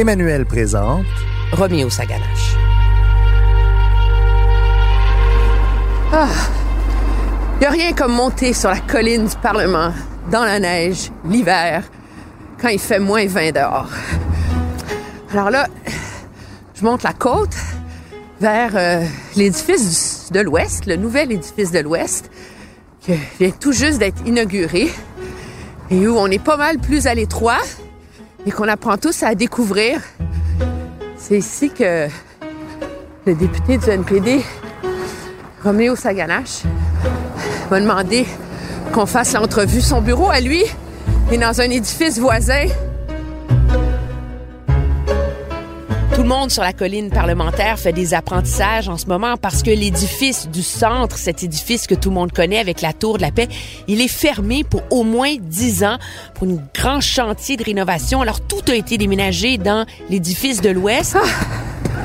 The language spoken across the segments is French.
Emmanuel présente Roméo Saganache. Ah! Y a rien comme monter sur la colline du Parlement, dans la neige, l'hiver, quand il fait moins 20 dehors. Alors là, je monte la côte vers euh, l'édifice de l'Ouest, le nouvel édifice de l'Ouest, qui vient tout juste d'être inauguré et où on est pas mal plus à l'étroit et qu'on apprend tous à découvrir. C'est ici que le député du NPD, Roméo Saganache, m'a demandé qu'on fasse l'entrevue. Son bureau à lui est dans un édifice voisin. Tout le monde sur la colline parlementaire fait des apprentissages en ce moment parce que l'édifice du centre, cet édifice que tout le monde connaît avec la tour de la paix, il est fermé pour au moins dix ans pour un grand chantier de rénovation. Alors tout a été déménagé dans l'édifice de l'Ouest.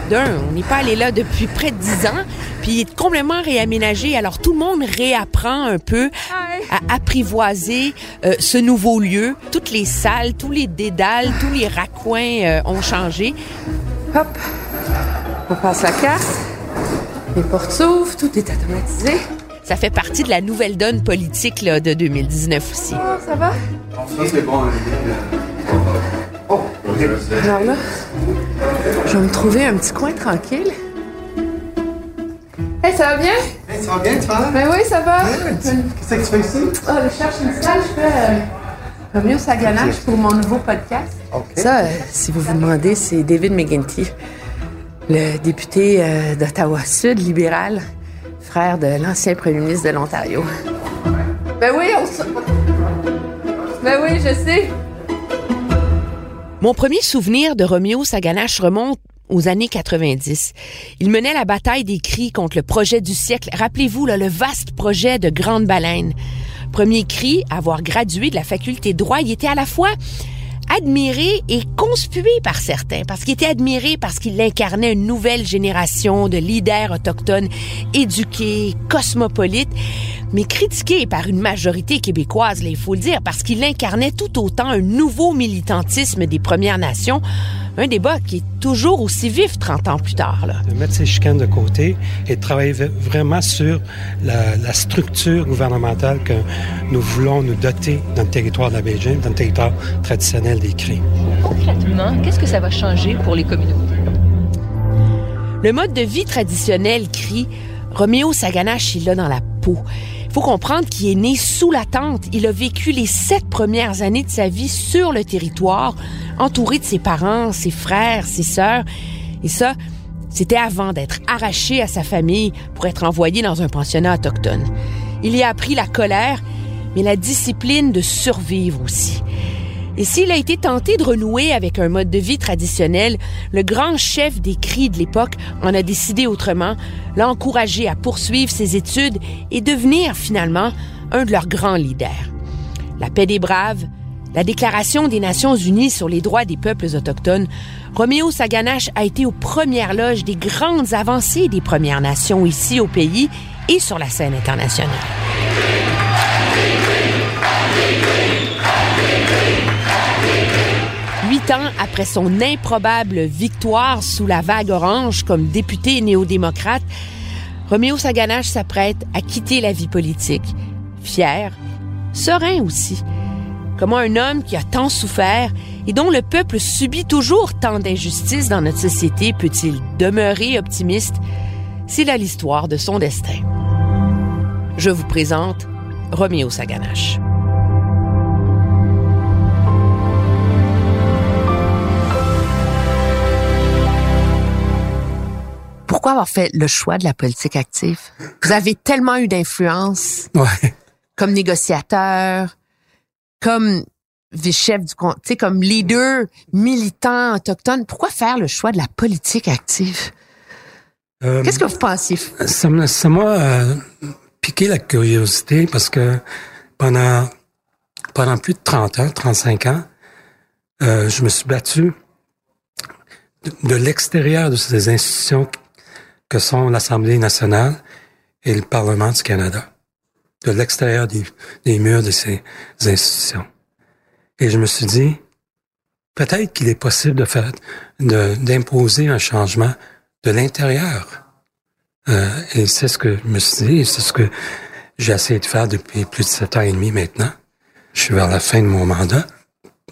D'un, on n'est pas allé là depuis près de dix ans, puis il est complètement réaménagé. Alors tout le monde réapprend un peu à apprivoiser euh, ce nouveau lieu. Toutes les salles, tous les dédales, tous les raccoins euh, ont changé. Hop, on passe la casse. Les portes s'ouvrent, tout est automatisé. Ça fait partie de la nouvelle donne politique là, de 2019 aussi. Oh, ça va? Ça, c'est bon. Oh, Alors là, je vais me trouver un petit coin tranquille. Hey, ça va bien? Hey, ça va bien, tu vas? Ben oui, ça va. Qu'est-ce que tu fais ici? Ah, je cherche une salle, je fais Romeo Saganache pour mon nouveau podcast. Ça, euh, si vous vous demandez, c'est David McGuinty, le député euh, d'Ottawa-Sud, libéral, frère de l'ancien premier ministre de l'Ontario. Ben oui, on se... Ben oui, je sais. Mon premier souvenir de Roméo Saganache remonte aux années 90. Il menait la bataille des cris contre le projet du siècle. Rappelez-vous, là, le vaste projet de Grande Baleine. Premier cri, avoir gradué de la faculté de droit, il était à la fois admiré et conspué par certains, parce qu'il était admiré parce qu'il incarnait une nouvelle génération de leaders autochtones éduqués, cosmopolites, mais critiqué par une majorité québécoise, il faut le dire, parce qu'il incarnait tout autant un nouveau militantisme des Premières Nations, un débat qui est toujours aussi vif 30 ans plus tard. Là. de mettre ces chicanes de côté et de travailler vraiment sur la, la structure gouvernementale que nous voulons nous doter dans le territoire de la Belgique, dans le territoire traditionnel des Cris. Concrètement, qu'est-ce que ça va changer pour les communautés? Le mode de vie traditionnel crie Roméo Saganache, il l'a dans la peau. Faut comprendre qu'il est né sous la tente. Il a vécu les sept premières années de sa vie sur le territoire, entouré de ses parents, ses frères, ses sœurs. Et ça, c'était avant d'être arraché à sa famille pour être envoyé dans un pensionnat autochtone. Il y a appris la colère, mais la discipline de survivre aussi. Et s'il a été tenté de renouer avec un mode de vie traditionnel, le grand chef des cris de l'époque en a décidé autrement, l'a encouragé à poursuivre ses études et devenir finalement un de leurs grands leaders. La paix des braves, la Déclaration des Nations Unies sur les droits des peuples autochtones, Roméo Saganache a été aux premières loges des grandes avancées des Premières Nations ici au pays et sur la scène internationale. Huit après son improbable victoire sous la vague orange comme député néo-démocrate, Roméo Saganache s'apprête à quitter la vie politique. Fier, serein aussi. Comment un homme qui a tant souffert et dont le peuple subit toujours tant d'injustices dans notre société peut-il demeurer optimiste? C'est là l'histoire de son destin. Je vous présente Roméo Saganache. Pourquoi avoir fait le choix de la politique active? Vous avez tellement eu d'influence Ouais. comme négociateur, comme vice-chef du, sais, comme leader militant autochtone, pourquoi faire le choix de la politique active? Euh, Qu'est-ce que vous pensez? Ça m'a ça m'a, euh, piqué la curiosité parce que pendant, pendant plus de 30 ans, 35 ans, euh, je me suis battu de, de l'extérieur de ces institutions que sont l'Assemblée nationale et le Parlement du Canada. De l'extérieur des, des murs de ces institutions. Et je me suis dit, peut-être qu'il est possible de faire, de, d'imposer un changement de l'intérieur. Euh, et c'est ce que je me suis dit, et c'est ce que j'ai essayé de faire depuis plus de sept ans et demi maintenant. Je suis vers la fin de mon mandat.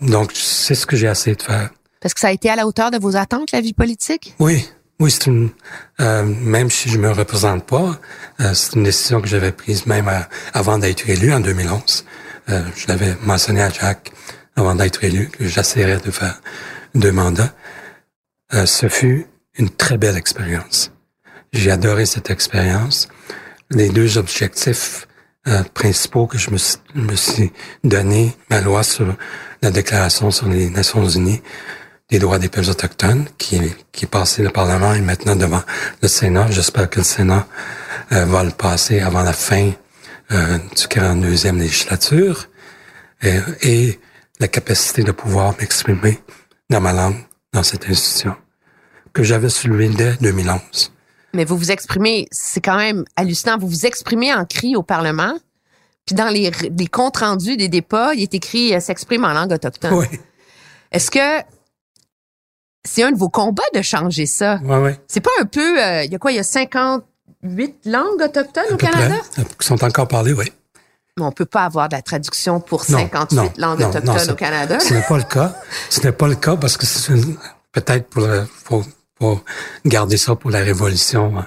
Donc, c'est ce que j'ai essayé de faire. Parce que ça a été à la hauteur de vos attentes, la vie politique? Oui, oui, c'est une, euh, même si je me représente pas, euh, c'est une décision que j'avais prise même à- avant d'être élu en 2011. Euh, je l'avais mentionné à Jacques avant d'être élu que j'essaierais de faire deux mandats. Euh, ce fut une très belle expérience. J'ai adoré cette expérience. Les deux objectifs euh, principaux que je me, me suis donné, ma loi sur la Déclaration sur les Nations Unies des droits des peuples autochtones, qui, est- qui est passé le Parlement et maintenant devant le Sénat. J'espère que le Sénat euh, va le passer avant la fin euh, du 42e législature. Et, et la capacité de pouvoir m'exprimer dans ma langue dans cette institution que j'avais soulevé dès 2011. Mais vous vous exprimez, c'est quand même hallucinant, vous vous exprimez en cri au Parlement, puis dans les, les comptes rendus des débats, il est écrit euh, s'exprime en langue autochtone. Oui, Est-ce que c'est un de vos combats de changer ça? oui, oui. C'est pas un peu, euh, il y a quoi, il y a 58 langues autochtones À au Canada? près. Qui sont encore parlées, oui. Mais on peut pas avoir de la traduction pour Non, 58 non, langues non, autochtones au Canada. Ce n'est pas le cas. Ce n'est pas le cas parce que c'est peut-être pour, pour, pour garder ça pour la révolution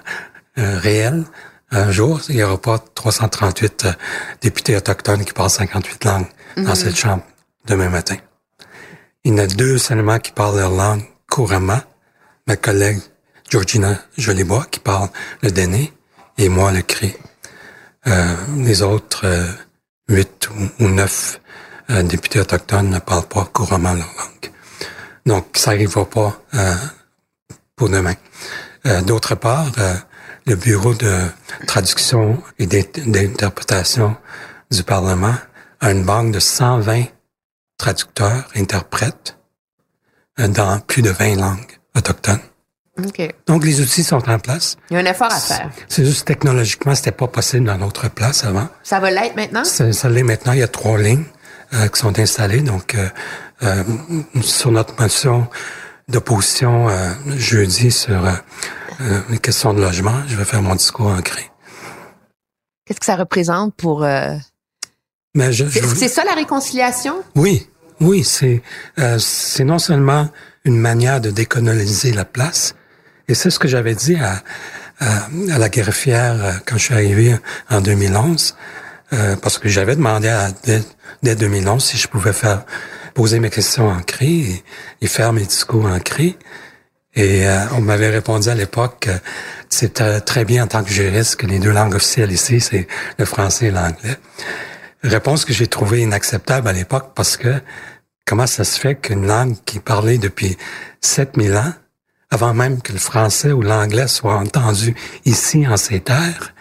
euh, réelle. Un jour, il n'y aura pas 338 euh, députés autochtones qui parlent 58 langues dans cette chambre demain matin. Il y en a deux seulement qui parlent leur langue couramment. Ma collègue Georgina Jolibois qui parle le Déné et moi le Cré. Euh, les autres euh, huit ou, neuf euh, députés autochtones ne parlent pas couramment leur langue. Donc, ça n'arrivera pas pour demain. D'autre part, le bureau de traduction et d'in- d'interprétation du Parlement a une banque de 120 traducteurs, interprètes dans plus de 20 langues autochtones. OK. Donc, les outils sont en place. Il y a un effort à faire. C'est juste technologiquement, c'était pas possible dans notre place avant. Ça va l'être maintenant? Ça, ça l'est maintenant. Il y a trois lignes euh, qui sont installées. Donc, euh, euh, sur notre motion d'opposition euh, jeudi sur euh, euh, les questions de logement, je vais faire mon discours en cri. Qu'est-ce que ça représente pour... euh, Mais je, je- c'est ça la réconciliation? oui, oui, c'est euh, non seulement une manière de décoloniser la place, et c'est ce que j'avais dit à, à, à la greffière euh, quand je suis arrivé en 2011, euh, parce que j'avais demandé à, dès, dès 2011 si je pouvais faire poser mes questions en cri et, et faire mes discours en cri. Et euh, on m'avait répondu à l'époque que euh, très bien en tant que juriste que les deux langues officielles ici, c'est le français et l'anglais. Réponse que j'ai trouvée inacceptable à l'époque parce que comment ça se fait qu'une langue qui est parlée depuis 7000 ans, avant même que le français ou l'anglais soit entendu ici en ces terres,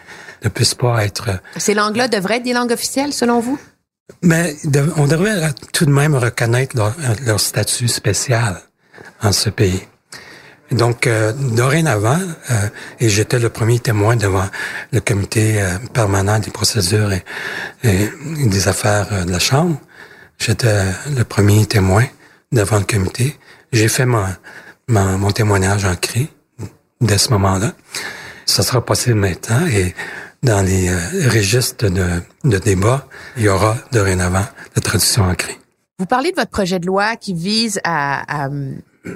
ne puisse pas être... Ces langues-là devraient être des langues officielles, selon vous? Mais de- on devrait tout de même reconnaître leur, leur statut spécial en ce pays. Donc, euh, dorénavant, euh, et j'étais le premier témoin devant le comité euh, permanent des procédures et, et des affaires euh, de la Chambre, j'étais le premier témoin devant le comité. J'ai fait mon, mon, mon témoignage en cri dès ce moment-là. Ça sera possible maintenant et dans les euh, registres de, de débat, il y aura dorénavant la traduction en cri. Vous parlez de votre projet de loi qui vise à, à,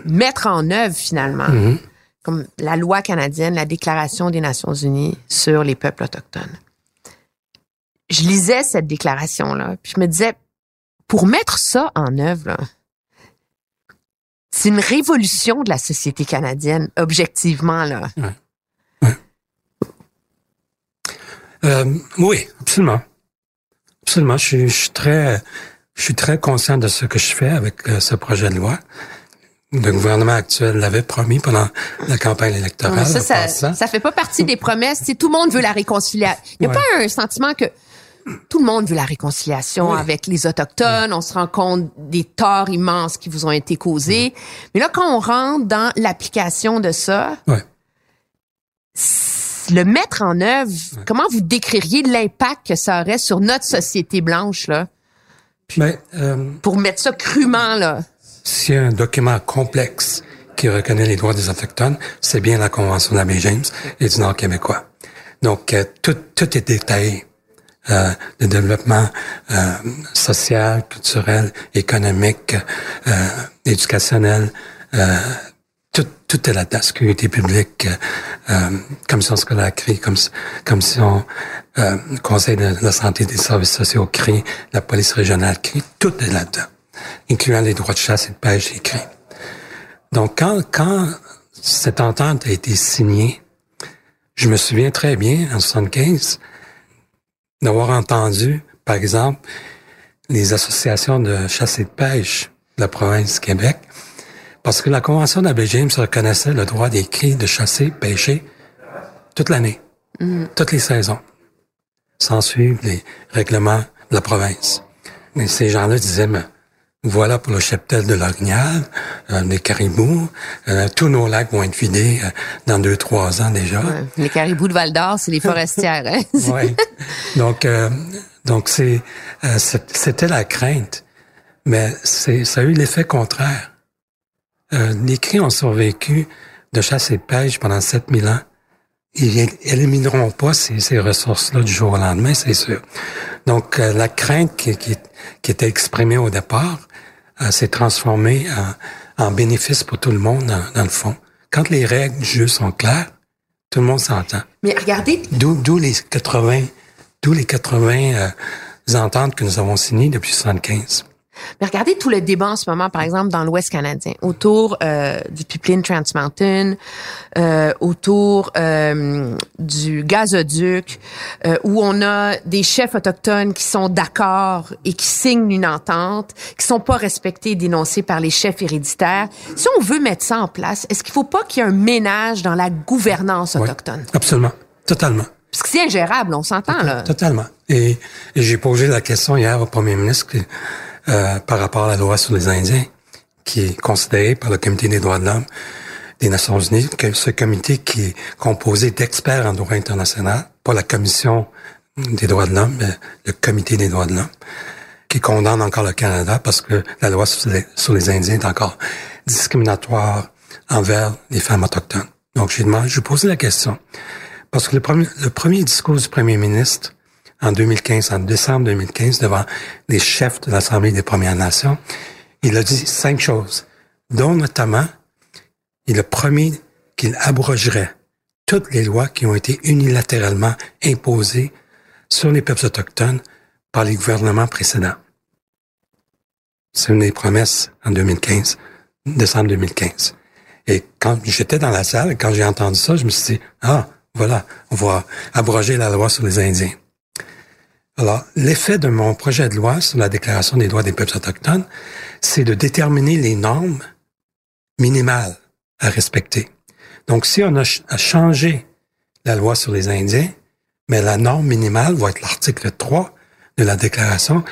mettre en œuvre finalement Mhm. comme la loi canadienne, la Déclaration des Nations Unies sur les peuples autochtones. Je lisais cette déclaration-là, puis je me disais, pour mettre ça en œuvre, c'est une révolution de la société canadienne, objectivement, là. Euh, oui, absolument. Absolument. Je, suis- je suis très, je je suis très conscient de ce que je fais avec euh, ce projet de loi. Le gouvernement actuel l'avait promis pendant la campagne électorale. ça, ça, ça fait pas partie des promesses. Tout le monde veut la réconciliation. Il n'y a Ouais. pas un sentiment que tout le monde veut la réconciliation Oui. avec les Autochtones. On se rend compte des torts immenses qui vous ont été causés. Mais là, quand on rentre dans l'application de ça, Ouais. le mettre en œuvre, comment vous décririez l'impact que ça aurait sur notre société blanche, là, Mais euh, pour mettre ça crûment, là? A un document complexe qui reconnaît les droits des Autochtones, c'est bien la Convention d'Abbé James et du Nord québécois. Donc, euh, tout, tout est détaillé. Euh, le développement euh, social, culturel, économique, euh, éducationnel, euh, tout, tout est là-dedans. Sécurité publique, euh, commission scolaire CRI, comme, commission conseil de la santé des services sociaux CRI, la police régionale CRI, tout est là-dedans, incluant les droits de chasse et de pêche CRI. Donc, quand, quand cette entente a été signée, je me souviens très bien, en 75, d'avoir entendu, par exemple, les associations de chasse et de pêche de la province du Québec, parce que la Convention d'Abbé James reconnaissait le droit des cris de chasser, pêcher toute l'année, toutes les saisons, sans suivre les règlements de la province. Mais ces gens-là disaient, mais voilà pour le cheptel de l'Orignal, euh, les caribous, euh, tous nos lacs vont être vidés euh, dans deux, trois ans déjà. Ouais. Les caribous de Val d'Or, c'est les forestières. Hein? Ouais. Donc, euh, donc c'est, euh, c'était la crainte, mais c'est, ça a eu l'effet contraire. Euh, les cris ont survécu de chasse et de pêche pendant 7000 ans. Ils élimineront pas ces, ces ressources-là du jour au lendemain, c'est sûr. Donc, euh, la crainte qui, qui, qui était exprimée au départ s'est transformée en, en bénéfice pour tout le monde, dans, dans le fond. Quand les règles du jeu sont claires, tout le monde s'entend. Mais regardez, D'où, d'où les 80, d'où les 80 euh, ententes que nous avons signées depuis 75. Mais regardez tout le débat en ce moment, par exemple, dans l'Ouest canadien, autour euh, du pipeline Trans Mountain, euh, autour euh, du gazoduc, euh, où on a des chefs autochtones qui sont d'accord et qui signent une entente, qui sont pas respectés et dénoncés par les chefs héréditaires. Si on veut mettre ça en place, est-ce qu'il faut pas qu'il y ait un ménage dans la gouvernance Oui, autochtone? absolument. Totalement. Parce que c'est ingérable, on s'entend, là. Totalement. Et, et j'ai posé la question hier au premier ministre euh, par rapport à la loi sur les Indiens, qui est considérée par le Comité des droits de l'homme des Nations Unies, que ce comité qui est composé d'experts en droit international, pas la Commission des droits de l'homme, mais le Comité des droits de l'homme, qui condamne encore le Canada parce que la loi sur les, Indiens est encore discriminatoire envers les femmes autochtones. Donc, j'ai demandé, je la question. Parce que le premier discours du premier ministre en 2015, en décembre 2015, devant les chefs de l'Assemblée des Premières Nations, il a dit cinq choses, dont notamment, il a promis qu'il abrogerait toutes les lois qui ont été unilatéralement imposées sur les peuples autochtones par les gouvernements précédents. C'est une des promesses en 2015, décembre 2015. Et quand j'étais dans la salle, quand j'ai entendu ça, je me suis dit, ah, voilà, on va abroger la loi sur les Indiens. Alors, l'effet de mon projet de loi sur la Déclaration des droits des peuples autochtones, c'est de déterminer les normes minimales à respecter. Donc, si on a, ch- a changé la loi sur les Indiens, mais la norme minimale va être l'article 3 de la Déclaration,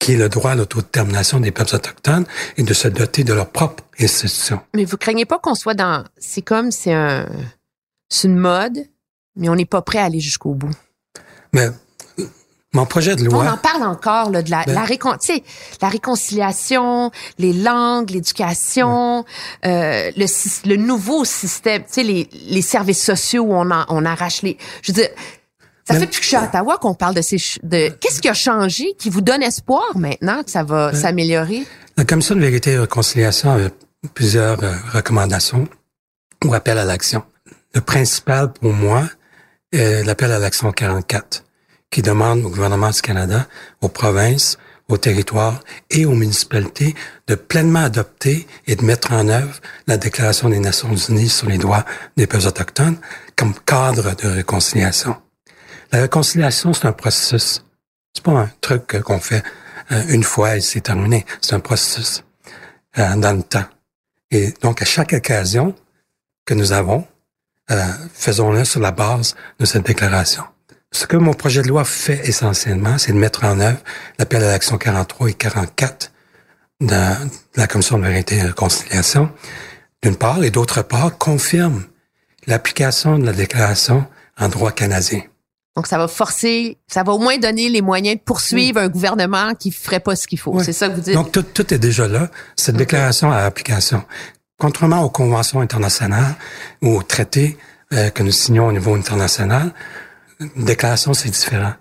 qui est le droit à l'autodétermination des peuples autochtones et de se doter de leur propre institution. Mais vous craignez pas qu'on soit dans... C'est comme, c'est un... C'est une mode, mais on n'est pas prêt à aller jusqu'au bout. Mais mon projet de On en parle encore là, de la, Ben- la, récon- tu sais, la réconciliation, les langues, l'éducation, euh, le, nouveau système, tu sais, les, les services sociaux où on, en- on arrache les... Je veux dire, ça Ben- fait depuis que je suis à Ottawa qu'on parle de ces... de Qu'est-ce qui a changé qui vous donne espoir maintenant que ça va s'améliorer? La Commission de vérité et de réconciliation avait plusieurs euh, recommandations ou appels à l'action. Le principal pour moi est l'appel à l'action 44, qui demande au gouvernement du Canada, aux provinces, aux territoires et aux municipalités de pleinement adopter et de mettre en œuvre la Déclaration des Nations Unies sur les droits des peuples autochtones comme cadre de réconciliation. La réconciliation, c'est un processus. C'est pas un truc qu'on fait euh, une fois et c'est terminé. C'est un processus euh, dans le temps. Et donc, à chaque occasion que nous avons, euh, faisons-le sur la base de cette déclaration. Ce que mon projet de loi fait essentiellement, c'est de mettre en œuvre l'appel à l'action 43 et 44 de la Commission de vérité et de conciliation, d'une part, et d'autre part, confirme l'application de la déclaration en droit canadien. Donc, ça va forcer, ça va au moins donner les moyens de poursuivre un gouvernement qui ferait pas ce qu'il faut. Oui. C'est ça que vous dites? Donc, tout, tout est déjà là. Cette déclaration a application. Contrairement aux conventions internationales ou aux traités euh, que nous signons au niveau international, une déclaration, c'est différent.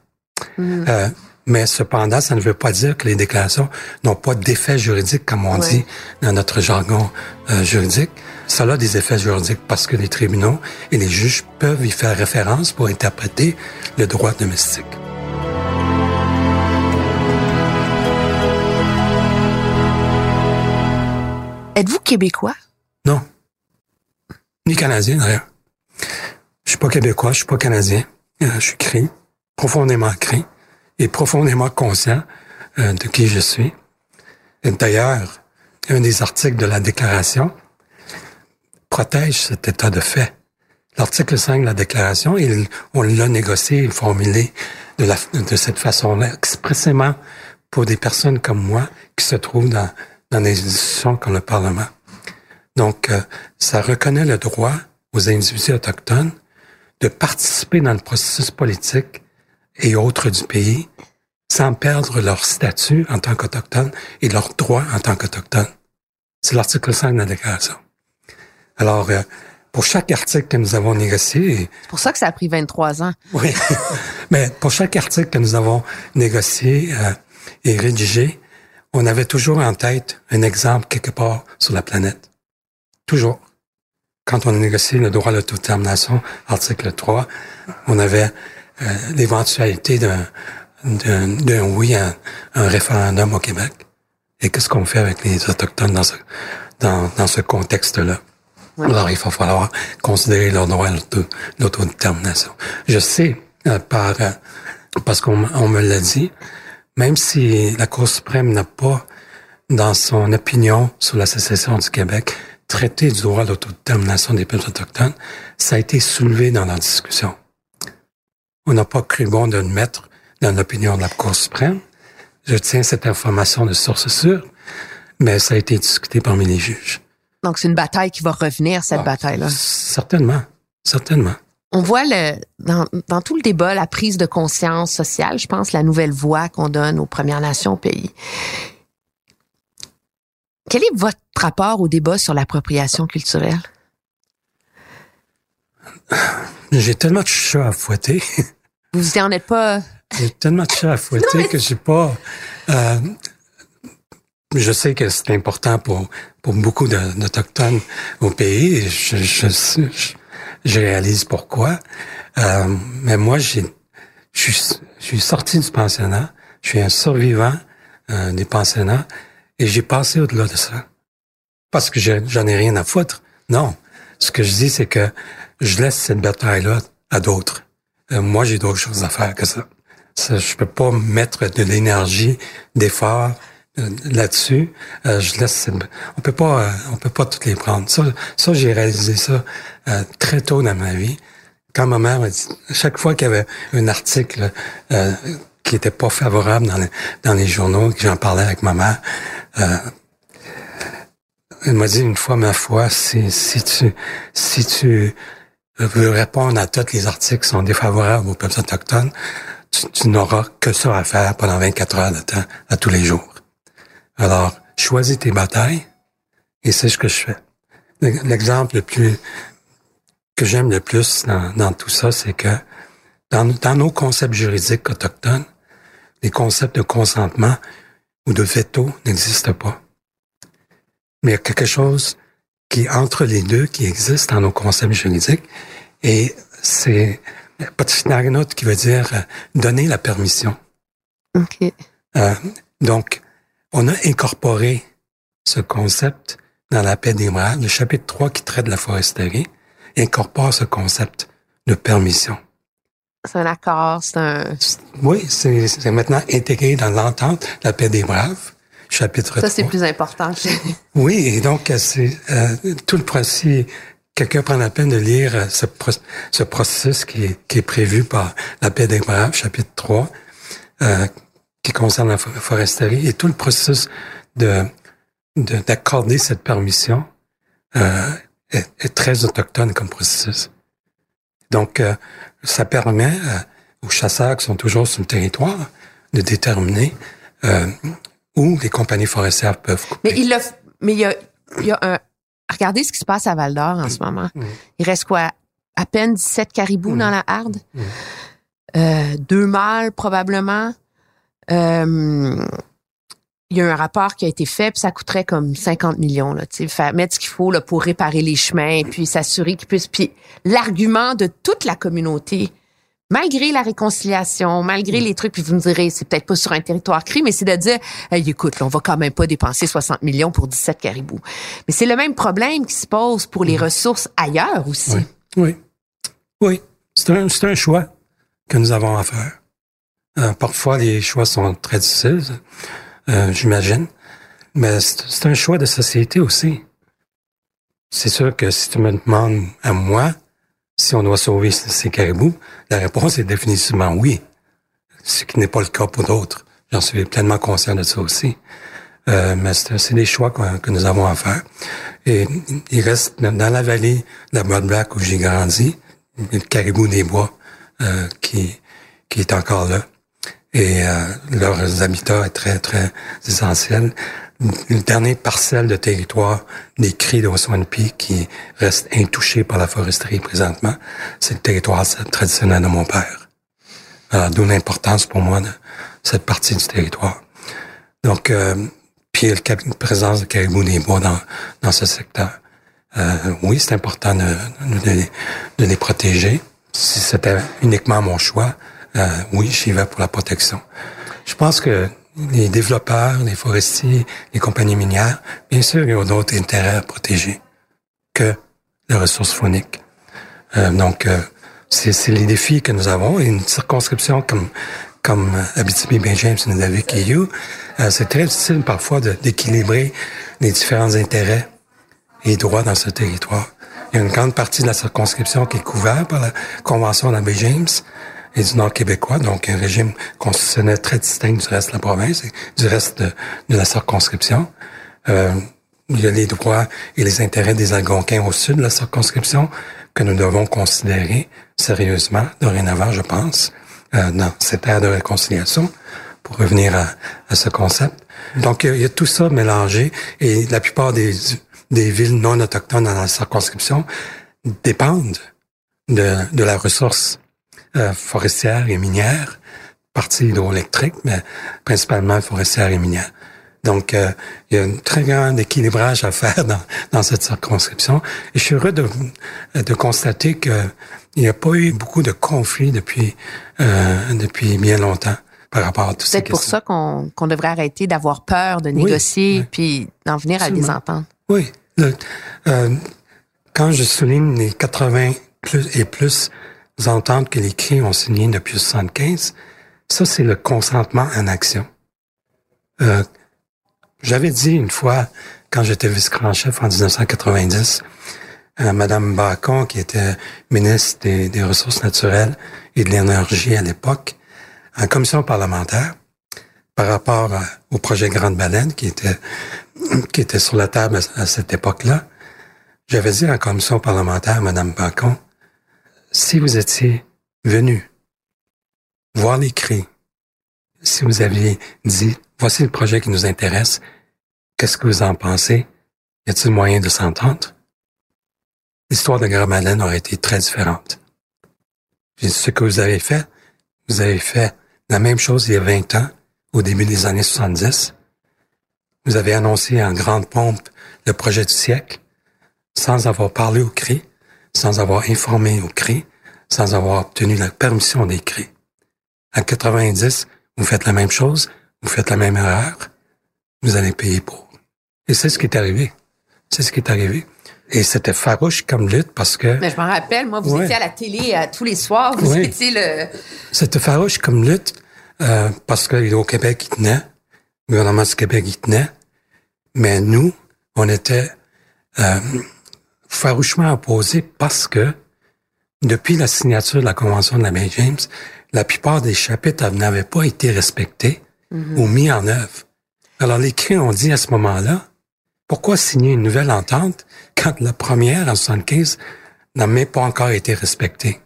Euh, mais cependant, ça ne veut pas dire que les déclarations n'ont pas d'effet juridique, comme on Ouais. dit dans notre jargon euh, juridique. Ça a des effets juridiques parce que les tribunaux et les juges peuvent y faire référence pour interpréter le droit domestique. Êtes-vous québécois? Non. Ni canadien, d'ailleurs. Je suis pas québécois, je suis pas canadien. Euh, je suis cri, profondément cri, et profondément conscient euh, de qui je suis. D'ailleurs, un des articles de la déclaration protège cet état de fait. L'article 5 de la déclaration, il, on l'a négocié et formulé de, la, de cette façon-là, expressément pour des personnes comme moi qui se trouvent dans, dans des institutions comme le Parlement. Donc, euh, ça reconnaît le droit aux individus autochtones de participer dans le processus politique et autres du pays sans perdre leur statut en tant qu'autochtones et leurs droits en tant qu'autochtones. C'est l'article 5 de la déclaration. Alors, euh, pour chaque article que nous avons négocié, C'est pour ça que ça a pris 23 ans. oui. Mais pour chaque article que nous avons négocié euh, et rédigé, on avait toujours en tête un exemple quelque part sur la planète. Toujours. Quand on a négocié le droit à l'autodétermination, article 3, on avait euh, l'éventualité d'un, d'un, d'un oui à un référendum au Québec. Et qu'est-ce qu'on fait avec les Autochtones dans ce, dans, dans ce contexte-là? Alors, il va falloir considérer leur droit à l'auto- l'autodétermination. Je sais, euh, par, euh, parce qu'on on me l'a dit, même si la Cour suprême n'a pas, dans son opinion sur la sécession du Québec, traité du droit à l'autodétermination des peuples autochtones, ça a été soulevé dans la discussion. On n'a pas cru bon de le mettre dans l'opinion de la Cour suprême. Je tiens cette information de source sûre, mais ça a été discuté parmi les juges. Donc, c'est une bataille qui va revenir, cette Ah, bataille-là. Certainement, certainement. On voit le, dans, dans tout le débat la prise de conscience sociale, je pense, la nouvelle voix qu'on donne aux Premières Nations au pays. Quel est votre rapport au débat sur l'appropriation culturelle? J'ai tellement de chats à fouetter. Vous en êtes pas... J'ai tellement de chats à fouetter que j'ai pas. euh, je sais que c'est important pour pour beaucoup d'autochtones au pays. Et je, je, je, je réalise pourquoi. Euh, mais moi, j'ai je suis je suis sorti du pensionnat. Je suis un survivant euh, des pensionnats et j'ai passé au-delà de ça. Parce que je- j'en ai rien à foutre. Non. Ce que je dis, c'est que je laisse cette bataille-là à d'autres. Euh, moi, j'ai d'autres choses à faire que ça. ça je peux pas mettre de l'énergie, d'effort euh, là-dessus. Euh, je laisse. cette- On peut pas. on peut pas toutes les prendre. Ça, ça j'ai réalisé ça très tôt dans ma vie. Quand ma mère m'a dit, chaque fois qu'il y avait un article qui était pas favorable dans les, journaux, que j'en parlais avec ma mère, euh, elle m'a dit une fois, ma foi, si, si tu, si tu veux répondre à tous les articles qui sont défavorables aux peuples autochtones, tu, n'auras que ça à faire pendant 24 heures de temps, à tous les jours. Alors, choisis tes batailles et c'est ce que je fais. L'exemple le plus que j'aime le plus dans, tout ça, c'est que dans nos concepts juridiques autochtones, les concepts de consentement ou de veto n'existent pas. Mais il y a quelque chose qui est entre les deux, qui existe dans nos concepts juridiques, et c'est Patishinaaganut qui veut dire euh, donner la permission. OK. Euh, donc, on a incorporé ce concept dans la paix des Bras. Le chapitre 3 qui traite de la foresterie incorpore ce concept de permission. C'est un accord, c'est un... Oui, c'est c'est maintenant intégré dans l'entente La paix des braves, chapitre Ça, c'est 3. plus important. Oui, et donc c'est euh, tout le processus. Quelqu'un prend la peine de lire euh, ce, ce processus qui est, qui est prévu par la paix des braves, chapitre 3, euh, qui concerne la for- foresterie, et tout le processus de de- d'accorder cette permission euh, est, est très autochtone comme processus. Donc, euh, ça permet euh, aux chasseurs qui sont toujours sur le territoire de déterminer euh, où les compagnies forestières peuvent couper. Mais il mais il y a, il y a un, regardez ce qui se passe à Val d'Or en ce moment. Mm. Il reste quoi? À peine 17 caribous Mm. dans la harde? Mm. Euh, deux mâles, probablement. Euh, il y a un rapport qui a été fait, puis ça coûterait comme 50 millions, là, mettre ce qu'il faut, là, pour réparer les chemins, puis s'assurer qu'ils puissent, puis l'argument de toute la communauté, malgré la réconciliation, malgré les trucs, puis vous me direz, c'est peut-être pas sur un territoire cri, mais c'est de dire, hey, écoute, on va quand même pas dépenser 60 millions pour 17 caribous. Mais c'est le même problème qui se pose pour les ressources ailleurs aussi. Oui. Oui. Oui. C'est un, un choix que nous avons à faire. Euh, parfois, les choix sont très difficiles, euh, j'imagine. Mais c'est un choix de société aussi. C'est sûr que si tu me demandes à moi si on doit sauver ces caribous, la réponse est définitivement oui. Ce qui n'est pas le cas pour d'autres. J'en suis pleinement conscient de ça aussi. Euh, mais c'est des choix que nous avons à faire. Et il reste dans la vallée de la Mud Black où j'ai grandi, le caribou des bois euh, qui, qui est encore là. Et euh, leurs habitats est très, très essentiel. Le dernier parcelle de territoire des cris de Waswanipi qui reste intouché par la foresterie présentement, c'est le territoire traditionnel de mon père. Alors, d'où l'importance pour moi de cette partie du territoire. Donc, euh, puis la présence de caribou des bois dans, dans ce secteur. Euh, oui, c'est important de, de, de les protéger. Si c'était uniquement mon choix, euh, oui, j'y vais pour la protection. Je pense que les développeurs, les forestiers, les compagnies minières, bien sûr, ils ont d'autres intérêts à protéger que les ressources fauniques. Euh, donc, euh, c'est les défis que nous avons. Et une circonscription comme comme Abitibi-Benjamin et Nunavik-Kiyu, euh, c'est très difficile parfois de- d'équilibrer les différents intérêts et droits dans ce territoire. Il y a une grande partie de la circonscription qui est couverte par la Convention d'Abbé James et du Nord québécois, donc un régime constitutionnel très distinct du reste de la province et du reste de, de la circonscription. Euh, il y a les droits et les intérêts des Algonquins au sud de la circonscription que nous devons considérer sérieusement, dorénavant, je pense, euh, dans cette ère de réconciliation, pour revenir à, à ce concept. Donc, il y a- il y a tout ça mélangé et la plupart des, des villes non autochtones dans la circonscription dépendent de, de la ressource euh, forestière et minière, partie hydroélectrique, mais principalement forestière et minière. Donc, euh, il y a un très grand équilibrage à faire dans, dans cette circonscription. Et je suis heureux de, de constater qu'il n'y a pas eu beaucoup de conflits depuis, euh, depuis bien longtemps par rapport à tout ces C'est pour ça qu'on qu'on devrait arrêter d'avoir peur de négocier oui. puis d'en venir à des ententes. Oui. Le- euh, quand je souligne les 80 plus et plus ententes que les CRI ont signées depuis 75, ça, c'est le consentement en action. Euh, J'avais dit une fois, quand j'étais vice-grand chef en 1990, à Madame Bacon, qui était ministre des, Ressources naturelles et de l'énergie à l'époque, en commission parlementaire, par rapport à- au projet Grande Baleine, qui était qui était sur la table à, à cette époque-là, j'avais dit en commission parlementaire, Madame Bacon, si vous étiez venu voir les cris, si vous aviez dit, voici le projet qui nous intéresse, qu'est-ce que vous en pensez? Y a-t-il moyen de s'entendre? L'histoire de Grande Baleine aurait été très différente. Puis ce que vous avez fait, vous avez fait la même chose il y a 20 ans, au début des années 70. Vous avez annoncé en grande pompe le projet du siècle, sans avoir parlé au CRI, sans avoir informé au CRI, sans avoir obtenu la permission des CRI. À 90, vous faites la même chose, vous faites la même erreur, vous allez payer pour. Et c'est ce qui est arrivé. C'est ce qui est arrivé. et c'était farouche comme lutte parce que Mais je m'en rappelle, moi, vous Ouais. étiez à la télé euh, tous les soirs, vous étiez le... c'était farouche comme lutte euh, parce que au Québec il tenait, le gouvernement du Québec il tenait, mais nous on était euh, farouchement opposés parce que depuis la signature de la Convention de la baie James, la plupart des chapitres n'avaient pas été respectés ou mis en œuvre. Alors les cris ont dit à ce moment-là, pourquoi signer une nouvelle entente quand la première en 75 n'a même pas encore été respectée?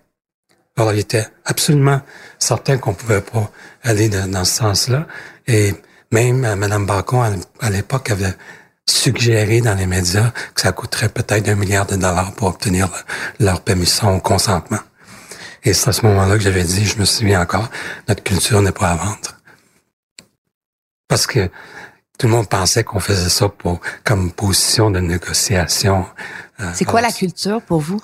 Alors, il était absolument certain qu'on pouvait pas aller dans, dans ce sens-là. Et même euh, Mme Bacon, à l'époque, avait suggéré dans les médias que ça coûterait peut-être un milliard de dollars pour obtenir le- leur permission au consentement. Et c'est à ce moment-là que j'avais dit, je me souviens encore, notre culture n'est pas à vendre. Parce que tout le monde pensait qu'on faisait ça pour comme position de négociation. Euh, C'est quoi alors, la culture pour vous?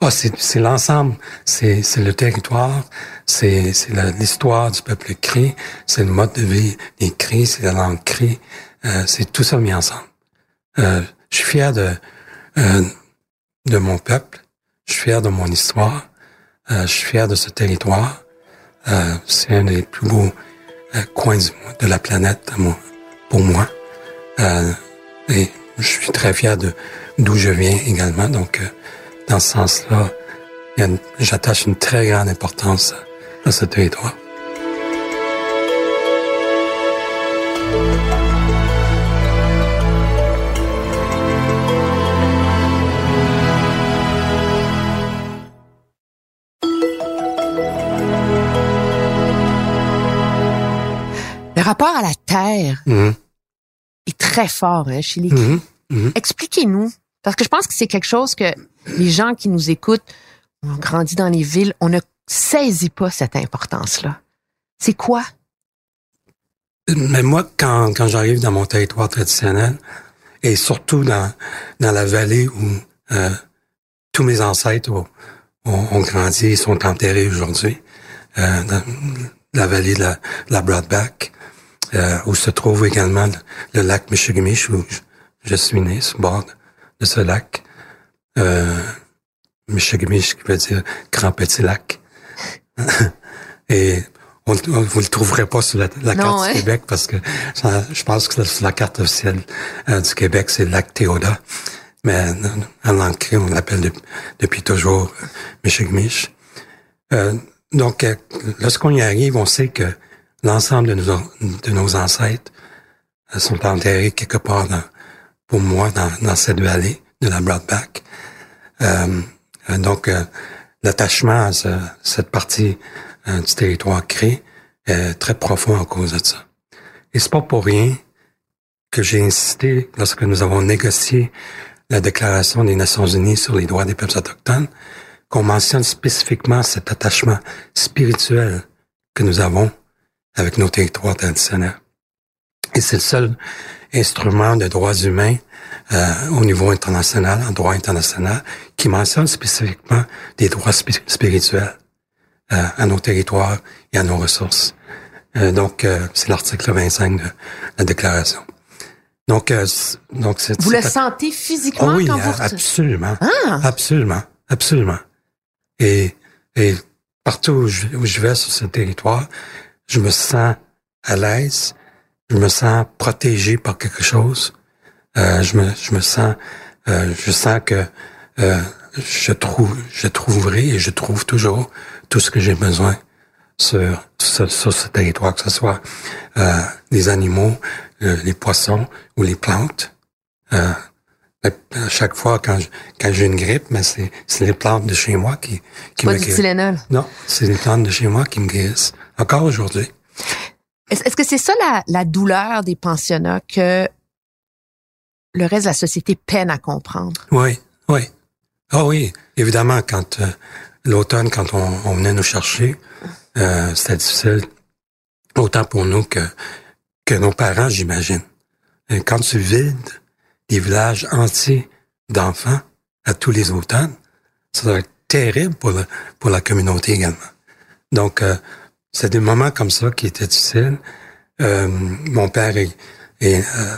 ah, c'est, c'est l'ensemble. C'est, c'est le territoire, c'est, l'histoire du peuple cri, c'est le mode de vie des cris, c'est la langue cri, euh, c'est tout ça mis ensemble. Euh, je suis fier de, euh, de mon peuple, je suis fier de mon histoire, euh, je suis fier de ce territoire. Euh, c'est un des plus beaux euh, coins de la planète pour moi. Euh, et je suis très fier de d'où je viens également. Donc, dans ce sens-là, j'attache une très grande importance à ce territoire. Le rapport à la terre Mhm, est très fort hein, chez les mhm, mhm. Expliquez-nous, parce que je pense que c'est quelque chose que les gens qui nous écoutent, on grandit dans les villes, on ne saisit pas cette importance-là. C'est quoi? Mais moi, quand, quand j'arrive dans mon territoire traditionnel, et surtout dans, dans la vallée où euh, tous mes ancêtres ont, ont, ont grandi et sont enterrés aujourd'hui, euh, dans la vallée de la, de la Broadback, euh, où se trouve également le, le lac Michigamish, où je, je suis né, sur le bord de, ce lac. Euh, Michigamish, qui veut dire grand petit lac. et on, on- vous le trouverez pas sur la, la Non, carte hein? du Québec parce que ça- je pense que sur la carte officielle euh, du Québec, c'est le lac Théoda. Mais en cri, on l'appelle de- depuis toujours euh, Michigamish. Euh, donc, euh, lorsqu'on y arrive, on sait que l'ensemble de nos, de nos ancêtres euh, sont enterrés quelque part dans, pour moi dans, dans cette vallée de la Broadback. Euh, euh, donc, euh, l'attachement à ce- cette partie euh, du territoire créé est très profond à cause de ça. Et c'est pas pour rien que j'ai insisté lorsque nous avons négocié la Déclaration des Nations Unies sur les droits des peuples autochtones, qu'on mentionne spécifiquement cet attachement spirituel que nous avons avec nos territoires traditionnels. Et c'est le seul instrument de droits humains euh, au niveau international, en droit international, qui mentionne spécifiquement des droits spi- spirituels euh, à nos territoires et à nos ressources. Euh, donc, euh, c'est l'article 25 de la déclaration. Donc, euh, donc c'est, Vous le sentez physiquement Oh oui, quand vous... a- absolument. Ah! Absolument, absolument. Et, et partout où je, où je vais sur ce territoire, je me sens à l'aise, je me sens protégé par quelque chose. Euh, je me, je me sens, euh, je sens que euh, je trouve, je trouverai et je trouve toujours tout ce que j'ai besoin sur, sur, sur ce territoire, que ce soit euh, les animaux, euh, les poissons ou les plantes. Euh, à chaque fois quand je- quand j'ai une grippe, mais c'est c'est les plantes de chez moi qui qui Pas me guérissent. Non, c'est les plantes de chez moi qui me guérissent. Encore aujourd'hui. Est-ce que c'est ça la, la douleur des pensionnats que le reste de la société peine à comprendre? Oui, oui. Ah oui, évidemment, quand euh, l'automne, quand on, on venait nous chercher, euh, c'était difficile, autant pour nous que, que nos parents, j'imagine. Et Quand tu vides des villages entiers d'enfants à tous les automnes, ça doit être terrible pour, le- pour la communauté également. Donc, euh, c'est des moments comme ça qui étaient difficiles. Euh, mon père est, est, euh,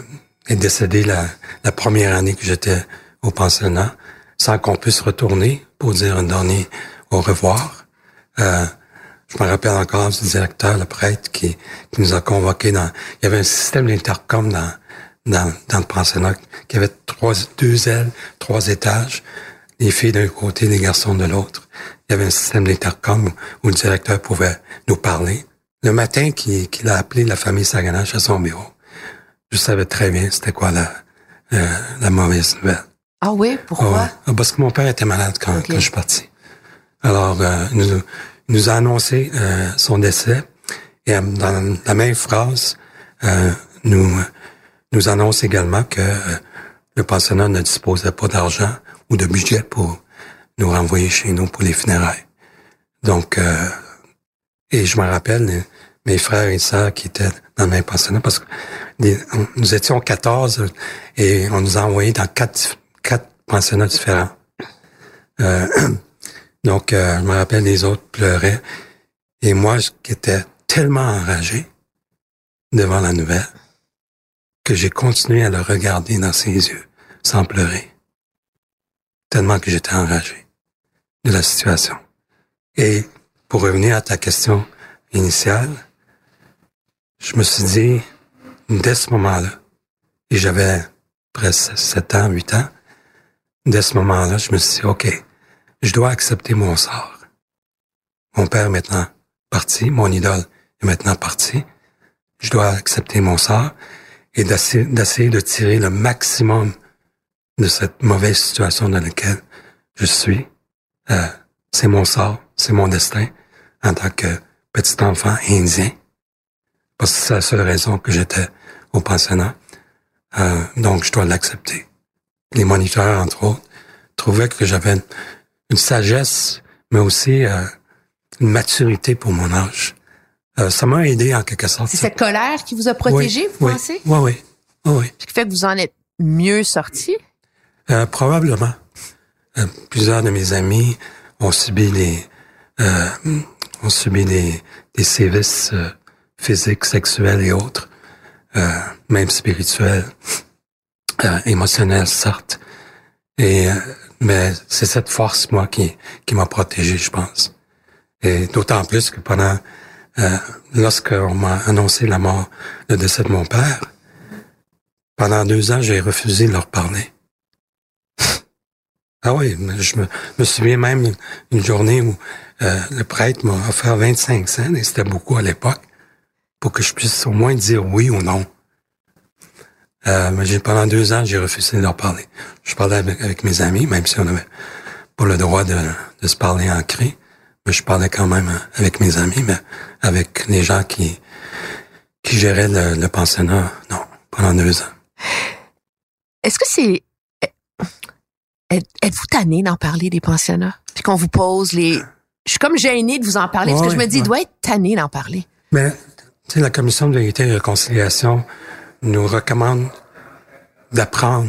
est décédé la, la première année que j'étais au pensionnat sans qu'on puisse retourner pour dire un dernier au revoir. Euh, je me rappelle encore du directeur, le prêtre, qui, qui nous a convoqués dans... Il y avait un système d'intercom dans, dans, dans le pensionnat qui avait trois, deux ailes, trois étages, les filles d'un côté, les garçons de l'autre. Il y avait un système d'intercom où, où le directeur pouvait nous parler. Le matin qu'il a appelé la famille Saganache à son bureau, je savais très bien c'était quoi la, euh, la mauvaise nouvelle. Ah oui, pourquoi? Ah, parce que mon père était malade quand, je suis parti. Alors, euh, il nous, il nous a annoncé euh, son décès et dans la même phrase, euh, nous nous annonce également que le pensionnat ne disposait pas d'argent ou de budget pour nous renvoyer chez nous pour les funérailles. Donc, euh, et je me rappelle mes frères et sœurs qui étaient dans le même pensionnat parce que nous étions 14 et on nous a envoyés dans quatre, quatre pensionnats différents. Euh, donc, euh, je me rappelle les autres pleuraient et moi, je- qui étais tellement enragé devant la nouvelle que j'ai continué à le regarder dans ses yeux sans pleurer. Tellement que j'étais enragé de la situation. Et pour revenir à ta question initiale, je me suis dit, dès ce moment-là, et j'avais presque 7 ans, 8 ans, dès ce moment-là, je me suis dit, OK, je dois accepter mon sort. Mon père est maintenant parti, mon idole est maintenant parti. Je dois accepter mon sort et d'essayer d'essayer de tirer le maximum de cette mauvaise situation dans laquelle je suis. Euh, c'est mon sort, c'est mon destin en tant que petit enfant indien. Parce que c'est la seule raison que j'étais au pensionnat. Euh, donc, je dois l'accepter. Les moniteurs, entre autres, trouvaient que j'avais une, une sagesse, mais aussi euh, une maturité pour mon âge. Euh, ça m'a aidé en quelque sorte. C'est cette colère qui vous a protégé, oui, vous oui, pensez? Oui, oui, oui, oui. Ce qui fait que vous en êtes mieux sorti? Euh, probablement. Euh, plusieurs de mes amis ont subi des euh, ont subi des, des sévices euh, physiques, sexuels et autres, euh, même spirituels, émotionnels, certes. Et mais c'est cette force moi qui qui m'a protégé, je pense. Et d'autant plus que pendant lorsqu'on m'a annoncé la mort, le décès de mon père, pendant deux ans, j'ai refusé de leur parler. Ah oui, je me, me souviens même une, journée où euh, le prêtre m'a offert 25 cents, et c'était beaucoup à l'époque, pour que je puisse au moins dire oui ou non. Euh, mais j'ai, pendant deux ans, j'ai refusé de leur parler. Je parlais avec, mes amis, même si on n'avait pas le droit de, de se parler en cri, mais je parlais quand même avec mes amis, mais avec les gens qui, qui géraient le, le non, pendant deux ans. Est-ce que c'est. Êtes- Êtes-vous tanné d'en parler des pensionnats? Puis qu'on vous pose les. Je suis comme gênée de vous en parler parce que Ouais, je me dis, il ouais. doit être tanné d'en parler. Mais, tu sais, la Commission de vérité et réconciliation nous recommande d'apprendre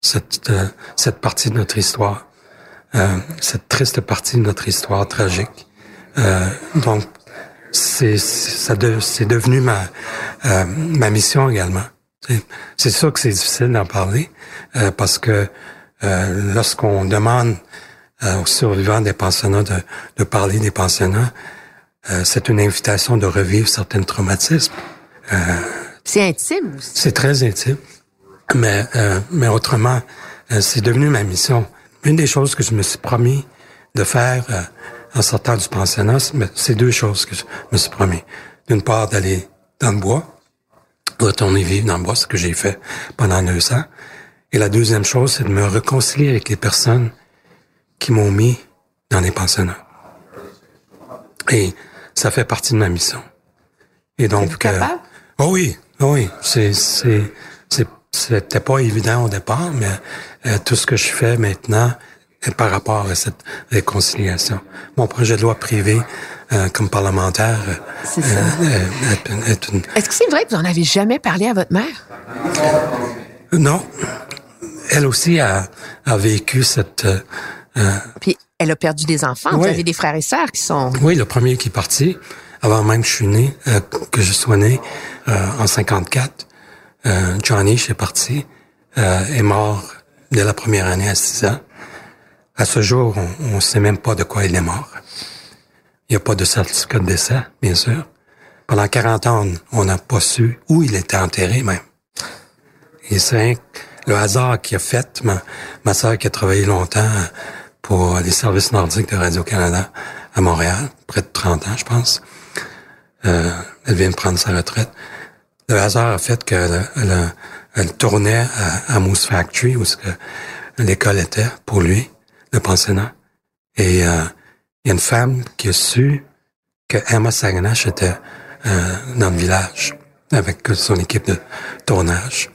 cette, euh, cette partie de notre histoire, euh, cette triste partie de notre histoire tragique. Euh, donc, c'est c'est- ça de- c'est devenu ma ma mission également. C'est- sûr que c'est difficile d'en parler parce que euh, lorsqu'on demande euh, aux survivants des pensionnats de, de parler des pensionnats, euh, c'est une invitation de revivre certains traumatismes. C'est intime aussi. C'est très intime, mais euh, mais autrement, euh, c'est devenu ma mission. Une des choses que je me suis promis de faire euh, en sortant du pensionnat, c'est deux choses que je me suis promis. D'une part, d'aller dans le bois, retourner vivre dans le bois, ce que j'ai fait pendant deux ans. Et la deuxième chose, c'est de me réconcilier avec les personnes qui m'ont mis dans les pensionnats. Et ça fait partie de ma mission. Et donc, capable? oh oui, oh oui, c'est c'est c'est c'était pas évident au départ, mais euh, tout ce que je fais maintenant est par rapport à cette réconciliation. Mon projet de loi privé euh, comme parlementaire euh, euh, est- est une Est-ce que c'est vrai que vous en avez jamais parlé à votre mère? non. Elle aussi a, a vécu cette euh, euh, Puis elle a perdu des enfants. Vous avez des frères et sœurs qui sont. Oui, le premier qui est parti, avant même que je suis né, euh, que je sois né, euh, en 54, euh, Johnny, je suis parti, euh, est mort dès la première année à 6 ans. À ce jour, on ne sait même pas de quoi il est mort. Il n'y a pas de certificat de décès, bien sûr. Pendant 40 ans, on n'a pas su où il était enterré même. Et c'est le hasard qui a fait ma, ma soeur qui a travaillé longtemps pour les services nordiques de Radio-Canada à Montréal, près de 30 ans, je pense. Euh, elle vient de prendre sa retraite. Le hasard a fait qu'elle elle, elle tournait à, à, Moose Factory, où l'école était pour lui, le pensionnat. Et euh, il y a une femme qui a su que Emma Saganache était euh, dans le village avec son équipe de tournage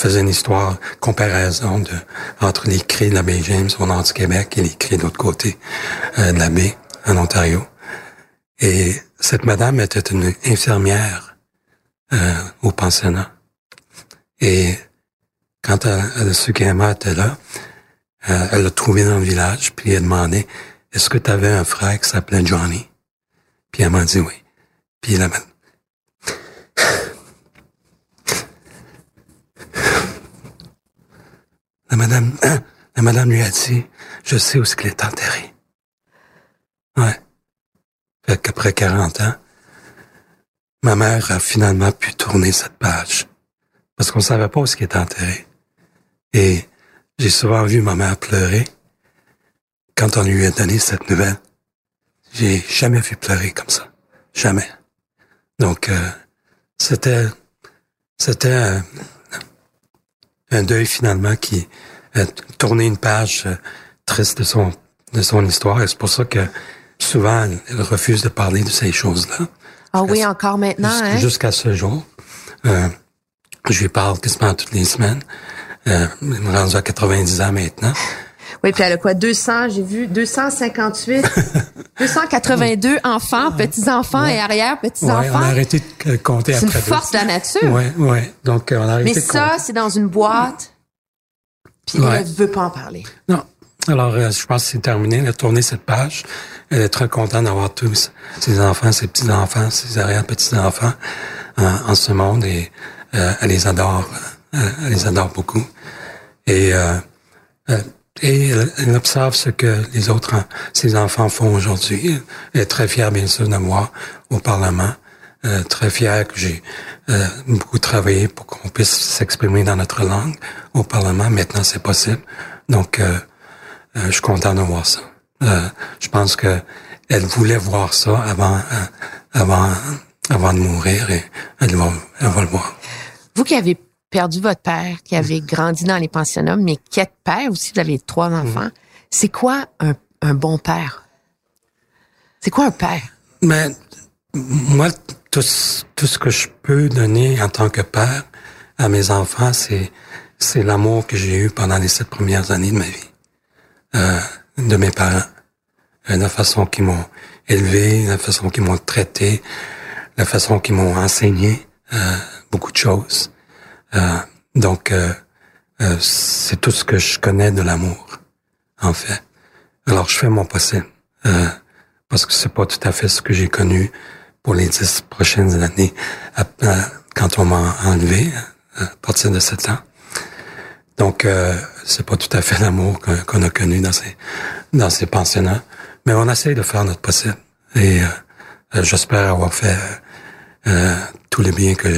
faisait une histoire, comparaison entre les cris de la baie James au nord du Québec et les cris de l'autre côté euh, de la baie en Ontario. Et cette madame était une infirmière euh, au pensionnat. Et quand elle, elle su était là, euh, elle l'a trouvé dans le village, puis elle a demandé, est-ce que tu avais un frère qui s'appelait Johnny? Puis elle m'a dit oui. Puis la, La madame, la madame lui a dit, je sais où ce qu'il est enterré. Ouais. Fait qu'après 40 ans, ma mère a finalement pu tourner cette page. Parce qu'on savait pas où ce qu'il est enterré. Et j'ai souvent vu ma mère pleurer quand on lui a donné cette nouvelle. J'ai jamais vu pleurer comme ça. Jamais. Donc, euh, c'était, c'était, euh, un deuil finalement qui a tourné une page euh, triste de son de son histoire. Et c'est pour ça que souvent elle refuse de parler de ces choses-là. Ah oui, encore maintenant, hein? Jusqu'à ce jour. Euh, je lui parle quasiment toutes les semaines. Euh, elle me rendu à 90 ans maintenant. Oui, puis elle a quoi? 200, j'ai vu, 258, 282 enfants, petits-enfants et arrière-petits-enfants. Ouais, on a arrêté de compter après. C'est une force de la nature. Oui, oui. Donc, on a arrêté Mais ça, c'est dans une boîte, puis elle ne veut pas en parler. Non. Alors, euh, je pense que c'est terminé. Elle a tourné cette page. Elle est très contente d'avoir tous ses enfants, ses petits-enfants, ses arrière-petits-enfants euh, en ce monde et euh, elle les adore. elle les adore beaucoup. Et et elle, observe ce que les autres, ses enfants font aujourd'hui. Elle est très fière, bien sûr, de moi au Parlement. Euh, très fière que j'ai euh, beaucoup travaillé pour qu'on puisse s'exprimer dans notre langue au Parlement. Maintenant, c'est possible. Donc, euh, euh je suis content de voir ça. Euh, je pense que elle voulait voir ça avant, avant, avant de mourir et elle va, elle va le voir. Vous qui avez perdu votre père, qui avait grandi dans les pensionnats, mais qui est père aussi, vous avez trois enfants. C'est quoi un, un, bon père? C'est quoi un père? Mais moi, tout, tout ce que je peux donner en tant que père à mes enfants, c'est c'est l'amour que j'ai eu pendant les sept premières années de ma vie, euh, de mes parents, euh, la façon qu'ils m'ont élevé, la façon qu'ils m'ont traité, la façon qu'ils m'ont enseigné euh, beaucoup de choses. Euh, donc, euh, euh, c'est tout ce que je connais de l'amour, en fait. Alors, je fais mon possible, parce que c'est pas tout à fait ce que j'ai connu pour les dix prochaines années quand on m'a enlevé à partir de sept ans. Donc, euh, c'est pas tout à fait l'amour qu'on a connu dans ces dans ces pensionnats, mais on essaie de faire notre possible. Et j'espère avoir fait euh, tout le bien que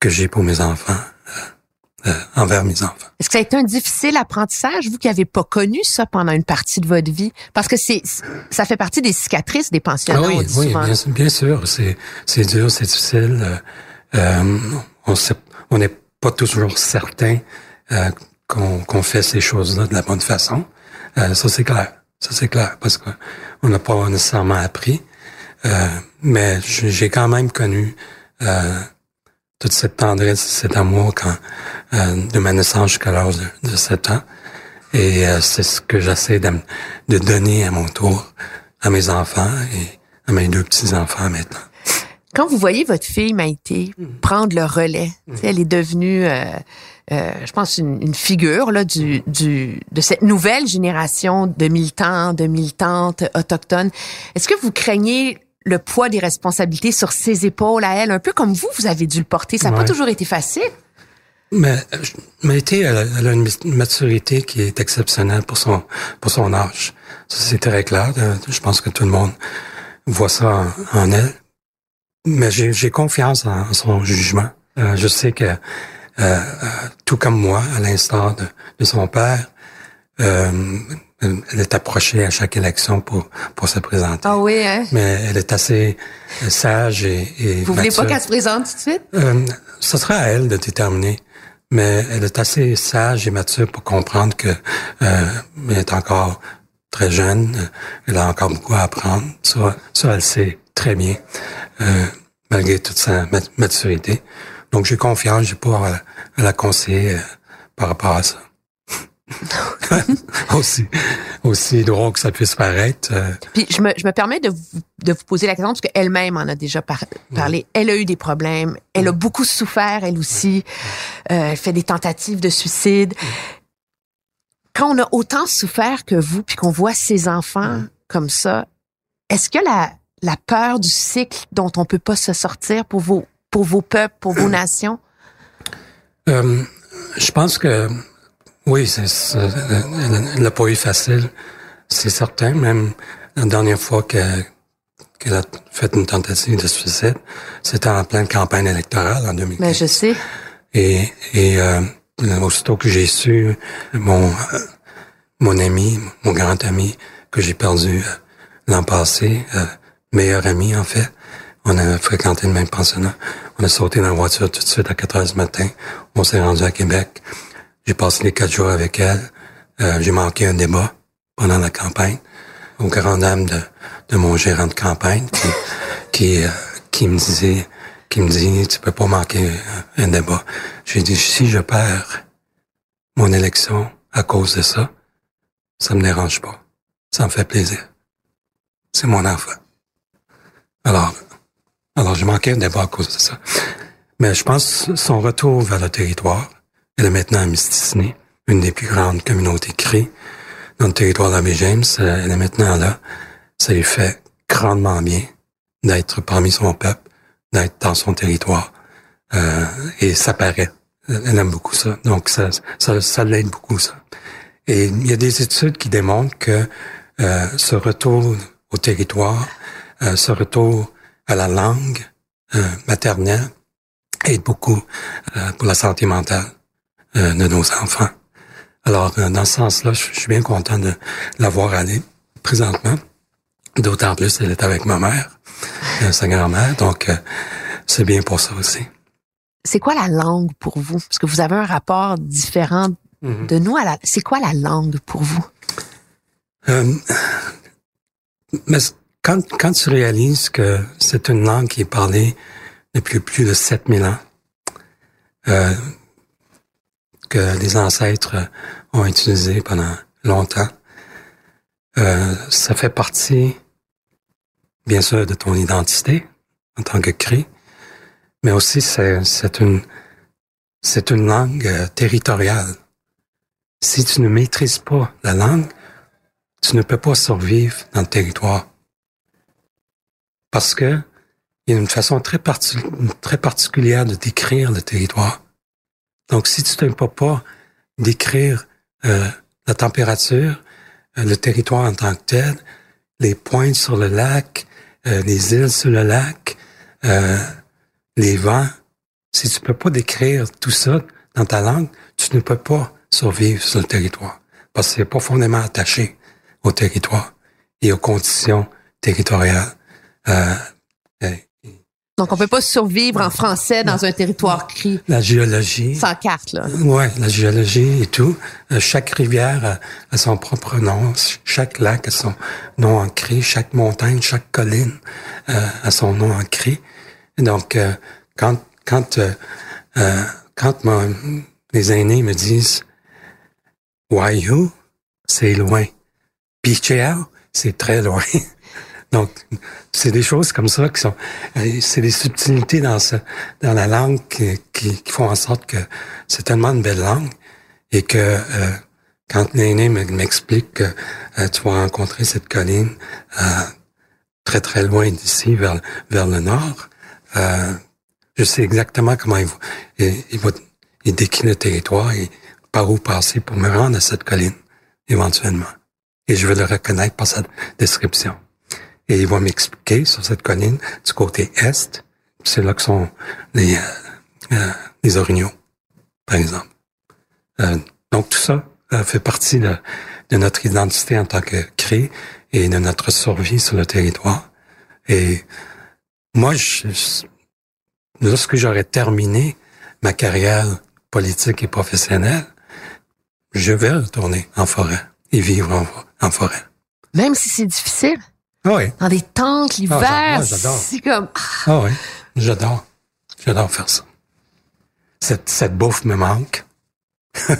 que j'ai pour mes enfants, euh, euh, envers mes enfants. Est-ce que ça a été un difficile apprentissage, vous qui n'avez pas connu ça pendant une partie de votre vie? Parce que c'est ça fait partie des cicatrices des pensionnats. Ah oui, oui bien, bien, sûr. C'est, c'est dur, c'est difficile. Euh, on sait, on n'est pas toujours certain euh, qu'on, qu'on fait ces choses-là de la bonne façon. Euh, ça, c'est clair. Ça, c'est clair, parce qu'on n'a pas nécessairement appris. Euh, mais j'ai quand même connu euh, toute cette tendresse, cet amour quand, euh, de ma naissance jusqu'à l'âge de, de 7 ans. Et euh, c'est ce que j'essaie de, de, donner à mon tour à mes enfants et à mes deux petits-enfants maintenant. Quand vous voyez votre fille Maïté prendre le relais, elle est devenue, euh, euh, je pense, une, une, figure là, du, du, de cette nouvelle génération de militants, de militantes autochtones. Est-ce que vous craignez le poids des responsabilités sur ses épaules à elle, un peu comme vous, vous avez dû le porter. Ça n'a pas toujours été facile. Mais, mais été, elle, a- elle a une maturité qui est exceptionnelle pour son, pour son âge. Ça, c'est très clair. Euh, Je pense que tout le monde voit ça en, en elle. Mais j'ai j'ai confiance en, son jugement. Euh, je sais que, euh, euh, tout comme moi, à l'instar de, de son père, euh, elle est approchée à chaque élection pour, pour se présenter. Ah oui, hein? Mais elle est assez euh, sage et, et Vous voulez pas mature. qu'elle se présente tout de suite? Euh, ce sera à elle de déterminer. Mais elle est assez sage et mature pour comprendre que euh, elle est encore très jeune. Elle a encore beaucoup à apprendre. Ça, ça elle sait très bien, euh, malgré toute sa mat- maturité. Donc j'ai confiance, j'ai pas à, à la conseiller euh, par rapport à ça. aussi, aussi drôle que ça puisse paraître. euh, Puis je me, je me permets de vous, de vous poser la question parce qu'elle-même en a déjà par- parlé. Elle a eu des problèmes. Elle a beaucoup souffert, elle aussi. Euh, elle fait des tentatives de suicide. Quand on a autant souffert que vous, puis qu'on voit ses enfants comme ça, est-ce que la, la peur du cycle dont on peut pas se sortir pour vos, pour vos peuples, pour vos nations? Euh, je pense que oui, c'est, c'est- elle elle l'a pas eu facile, c'est certain. Même la dernière fois que- qu'elle a fait une tentative de suicide, c'était en pleine campagne électorale en 2015. Mais je sais. Et, et euh, aussitôt que j'ai su mon euh, mon ami, mon grand ami que j'ai perdu euh, l'an passé, euh, meilleur ami en fait, on a fréquenté le même pensionnat. On a sauté dans la voiture tout de suite à 4 heures du matin. On s'est rendu à Québec. J'ai passé les quatre jours avec elle. Euh, j'ai manqué un débat pendant la campagne au grand dame de, mon gérant de campagne euh, qui me disait, qui me dit, tu peux pas manquer un, débat. J'ai dit, si je perds mon élection à cause de ça, ça me dérange pas. Ça me fait plaisir. C'est mon enfant. Alors, alors j'ai manqué un débat à cause de ça. Mais je pense son retour vers le territoire, elle est maintenant à Mysticini, une des plus grandes communautés cri dans le territoire d'Abbé James. Euh, Elle est maintenant là. Ça lui fait grandement bien d'être parmi son peuple, d'être dans son territoire. Euh, et ça paraît. Elle aime beaucoup ça. Donc, ça, ça, ça l'aide beaucoup, ça. Et il y a des études qui démontrent que euh, ce retour au territoire, euh, ce retour à la langue euh, maternelle aide beaucoup euh, pour la santé mentale de nos enfants. Alors, euh, dans ce sens-là, je suis bien content de l'avoir allé présentement. D'autant plus, elle est avec ma mère, euh, sa grand-mère, donc euh, c'est bien pour ça aussi. C'est quoi la langue pour vous? Parce que vous avez un rapport différent Mhm. de nous. À la, c'est quoi la langue pour vous? Euh, mais quand, quand tu réalises que c'est une langue qui est parlée depuis plus de 7000 ans, euh, que les ancêtres ont utilisé pendant longtemps, euh, ça fait partie, bien sûr, de ton identité en tant que cri, mais aussi c'est, une, c'est une langue euh, territoriale. Si tu ne maîtrises pas la langue, tu ne peux pas survivre dans le territoire. Parce que il y a une façon très particulière de décrire le territoire. Donc, si tu ne peux pas décrire euh, la température, euh, le territoire en tant que tel, les pointes sur le lac, euh, les îles sur le lac, les vents, si tu peux pas décrire tout ça dans ta langue, tu ne peux pas survivre sur le territoire. Parce que c'est profondément attaché au territoire et aux conditions territoriales. Donc, on peut pas survivre en français dans un territoire cri la géologie. sans carte, là. Ouais, la géologie et tout. Euh, chaque rivière a, a son propre nom. Chaque lac a son nom en cri. Chaque montagne, chaque colline euh, a son nom en cri. Donc, euh, quand quand quand mon- les aînés me disent Waihu, c'est loin. Picheo, c'est très loin. Donc, c'est des choses comme ça qui sont, euh, c'est des subtilités dans ce, dans la langue qui, qui, qui font en sorte que c'est tellement une belle langue et que euh, quand me- m'explique que euh, tu vas rencontrer cette colline euh, très très loin d'ici vers vers le nord, euh, je sais exactement comment il va, il, il va il décrit le territoire et par où passer pour me rendre à cette colline, éventuellement. Et je vais le reconnaître par sa description. Et il va m'expliquer sur cette colline, du côté est, c'est là que sont les, euh, euh, les orignaux, par exemple. Euh, donc tout ça euh, fait partie de, de, notre identité en tant que cré et de notre survie sur le territoire. Et moi, je, lorsque j'aurais terminé ma carrière politique et professionnelle, je vais retourner en forêt et vivre en forêt. Même si c'est difficile? Ah oui. Dans des tentes, l'hiver, Ah, j'adore. c'est comme... Ah oui, j'adore. J'adore faire ça. Cette, cette bouffe me manque. Ils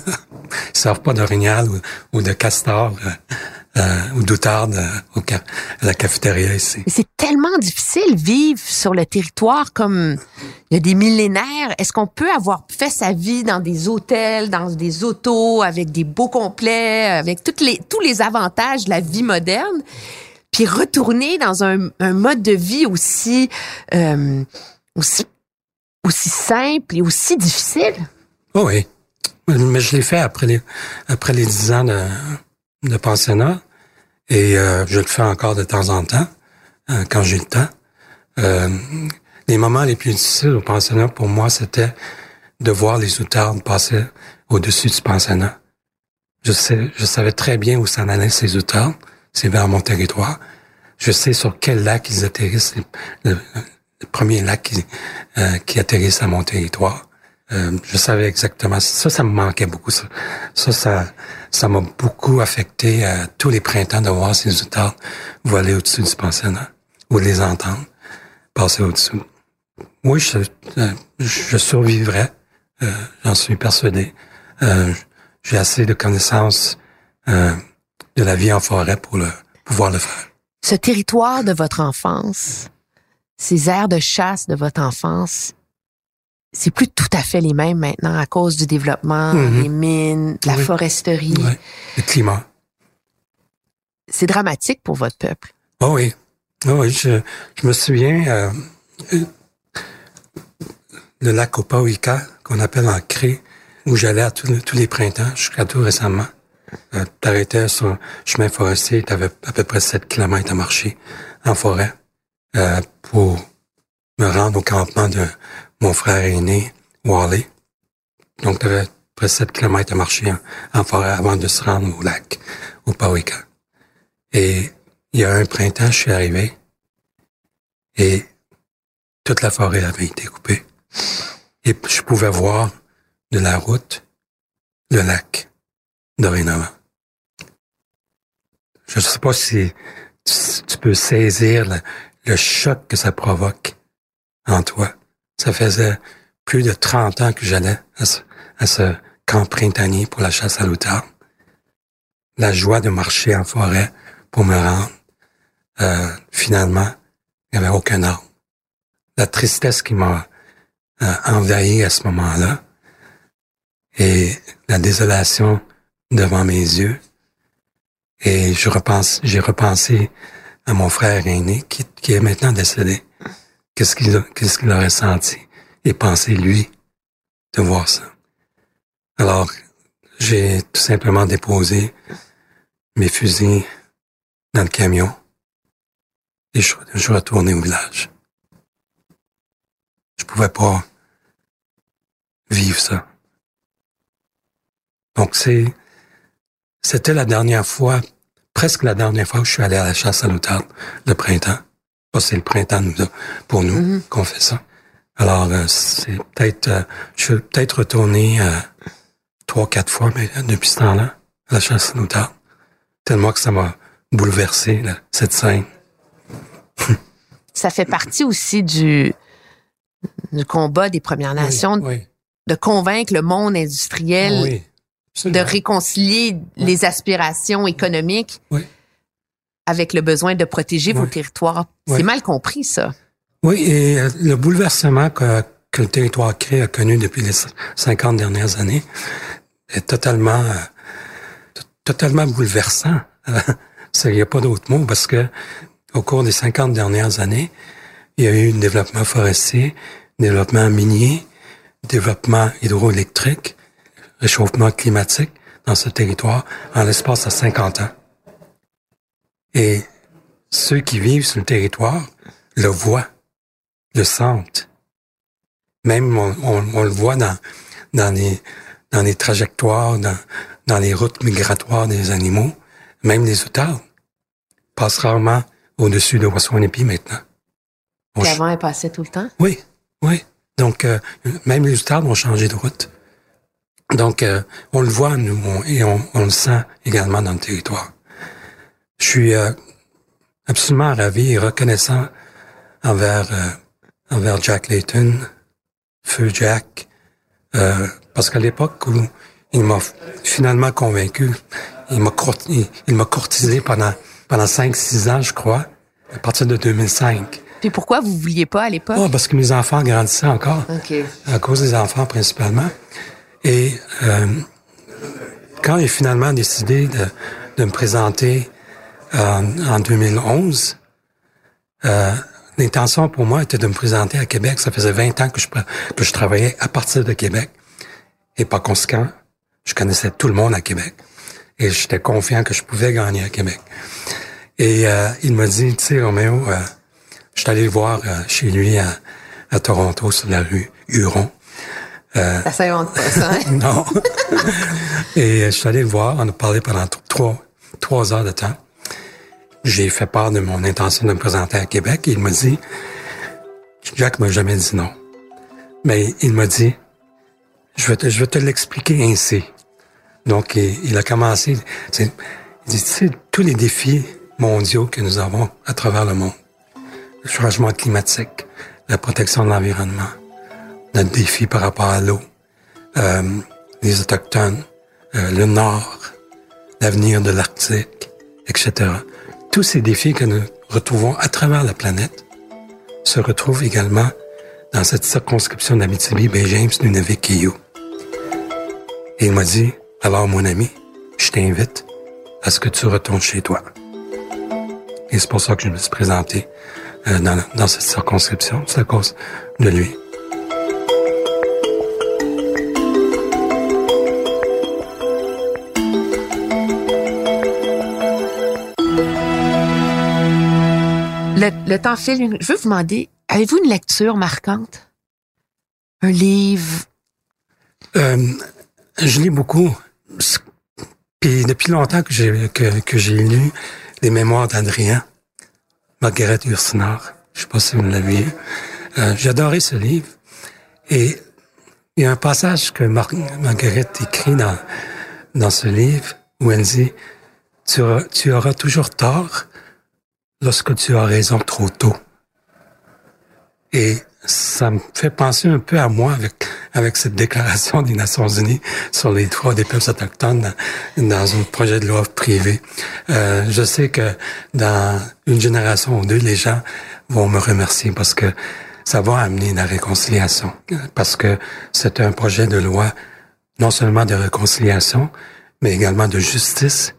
servent pas d'orignal ou, ou de castor euh, euh, ou d'outarde euh, à la cafétéria ici. Mais c'est tellement difficile vivre sur le territoire comme il y a des millénaires. Est-ce qu'on peut avoir fait sa vie dans des hôtels, dans des autos, avec des beaux complets, avec toutes les, tous les avantages de la vie moderne, puis retourner dans un, mode de vie aussi, euh, aussi, aussi simple et aussi difficile? Oh oui. Mais je l'ai fait après les après les dix ans de, de pensionnat et euh, je le fais encore de temps en temps euh, quand j'ai le temps. Les moments les plus difficiles au pensionnat pour moi, c'était de voir les outardes passer au-dessus du pensionnat. Je sais, je savais très bien où s'en allaient ces outardes. C'est vers mon territoire. Je sais sur quel lac ils atterrissent, le, le premier lac qui, euh, qui atterrissent à mon territoire. Euh, je savais exactement. Ça, ça me manquait beaucoup. Ça, ça, ça, ça m'a beaucoup affecté à tous les printemps de voir ces outardes voler au-dessus du pensionnat ou de les entendre passer au-dessus. Oui, je, euh, je survivrai. Euh, J'en suis persuadé. Euh, J'ai assez de connaissances euh, de la vie en forêt pour le pouvoir le faire. Ce territoire de votre enfance, ces aires de chasse de votre enfance, c'est plus tout à fait les mêmes maintenant à cause du développement Mhm. des mines, de la Oui. foresterie. Ouais. Le climat. C'est dramatique pour votre peuple. Oh oui. Oh oui, je, je me souviens, euh, le lac qu'on appelle en Cré, où j'allais à tous les printemps, jusqu'à tout récemment. Euh, T'arrêtais sur un chemin forestier, t'avais à peu près 7 kilomètres à marcher en forêt euh, pour me rendre au campement de mon frère aîné, Wally. Donc, t'avais à peu près 7 kilomètres à marcher en, forêt avant de se rendre au lac Opawika. Et il y a un printemps, je suis arrivé et toute la forêt avait été coupée. Et je pouvais voir de la route le lac dorénavant. Je ne sais pas si tu, peux saisir le, choc que ça provoque en toi. Ça faisait plus de 30 ans que j'allais à ce, à ce camp printanier pour la chasse à l'outarde. La joie de marcher en forêt pour me rendre. Euh, finalement, il n'y avait aucun arbre. La tristesse qui m'a euh, envahi à ce moment-là et la désolation devant mes yeux. Et je repense, j'ai repensé à mon frère aîné qui, qui est maintenant décédé. Qu'est-ce qu'il qu'est-ce qu'il aurait senti et pensé lui de voir ça? Alors, j'ai tout simplement déposé mes fusils dans le camion et je, je suis retourné au village. Je pouvais pas vivre ça. Donc c'est, c'était la dernière fois, presque la dernière fois que je suis allé à la chasse à l'outarde, le printemps. C'est le printemps pour nous Mhm. qu'on fait ça. Alors euh, c'est peut-être, euh, je suis peut-être retourné euh, trois, quatre fois mais, depuis ce temps-là à la chasse à l'outarde. Tellement que ça m'a bouleversé là, cette scène. Ça fait partie aussi du, du combat des Premières Nations Oui, de convaincre le monde industriel oui, de réconcilier les aspirations économiques avec le besoin de protéger vos territoires. C'est mal compris, ça. Oui, et euh, le bouleversement que, que le territoire crée a connu depuis les 50 dernières années est totalement, euh, totalement bouleversant. Il n'y a pas d'autre mot parce que au cours des 50 dernières années, il y a eu un développement forestier, un développement minier, développement hydroélectrique, réchauffement climatique dans ce territoire en l'espace de 50 ans. Et ceux qui vivent sur le territoire le voient, le sentent. Même on, on, le voit dans, dans, les, dans les trajectoires, dans, dans les routes migratoires des animaux. Même les outards passent rarement au-dessus de Waswanipi maintenant. On avant, elle passait tout le temps? Oui, oui. Donc, euh, même les outards ont changé de route. Donc, euh, on le voit, nous, et on, on, le sent également dans le territoire. Je suis euh, absolument ravi et reconnaissant envers, envers Jack Layton, Feu Jack, parce qu'à l'époque où il m'a finalement convaincu, il m'a il, m'a courtisé pendant pendant 5-6 ans, je crois, à partir de 2005. Puis pourquoi vous vouliez pas à l'époque? Oh, parce que mes enfants grandissaient encore. À cause des enfants principalement. Et euh, quand j'ai finalement décidé de, de me présenter euh, en 2011, euh, l'intention pour moi était de me présenter à Québec. Ça faisait 20 ans que je, que je travaillais à partir de Québec. Et par conséquent, je connaissais tout le monde à Québec. Et j'étais confiant que je pouvais gagner à Québec. Et euh, il m'a dit, tu sais, Roméo, euh, je suis allé le voir euh, chez lui à, à, Toronto, sur la rue Huron. Euh, ça s'invente pas, ça, hein? non. Et je suis allé le voir, on a parlé pendant trois, trois heures de temps. J'ai fait part de mon intention de me présenter à Québec et il m'a dit, Jack m'a jamais dit non. Mais il m'a dit, je vais te, je vais te l'expliquer ainsi. Donc, il, a commencé, il dit, tu sais, tous les défis mondiaux que nous avons à travers le monde, le changement climatique, la protection de l'environnement, notre défi par rapport à l'eau, euh, les autochtones, euh, le Nord, l'avenir de l'Arctique, etc. Tous ces défis que nous retrouvons à travers la planète se retrouvent également dans cette circonscription d'Abitibi, Bay James, Nunavik, Et il m'a dit, alors, mon ami, je t'invite à ce que tu retournes chez toi. Et c'est pour ça que je me suis présenté euh, dans, dans, cette circonscription. C'est à cause de lui. Le, temps file. Je veux vous demander, avez-vous une lecture marquante? Un livre? Euh, je lis beaucoup. Puis depuis longtemps que j'ai que, que lu les mémoires d'Adrien, Margaret Ursinard, je sais pas si vous l'avez. Euh, J'adorais ce livre. Et il y a un passage que Margaret écrit dans, dans ce livre où elle dit tu tu auras toujours tort lorsque tu as raison trop tôt. Et ça me fait penser un peu à moi avec avec cette déclaration des Nations Unies sur les droits des peuples autochtones dans, un projet de loi privé. Euh, je sais que dans une génération ou deux, les gens vont me remercier parce que ça va amener la réconciliation, parce que c'est un projet de loi non seulement de réconciliation, mais également de justice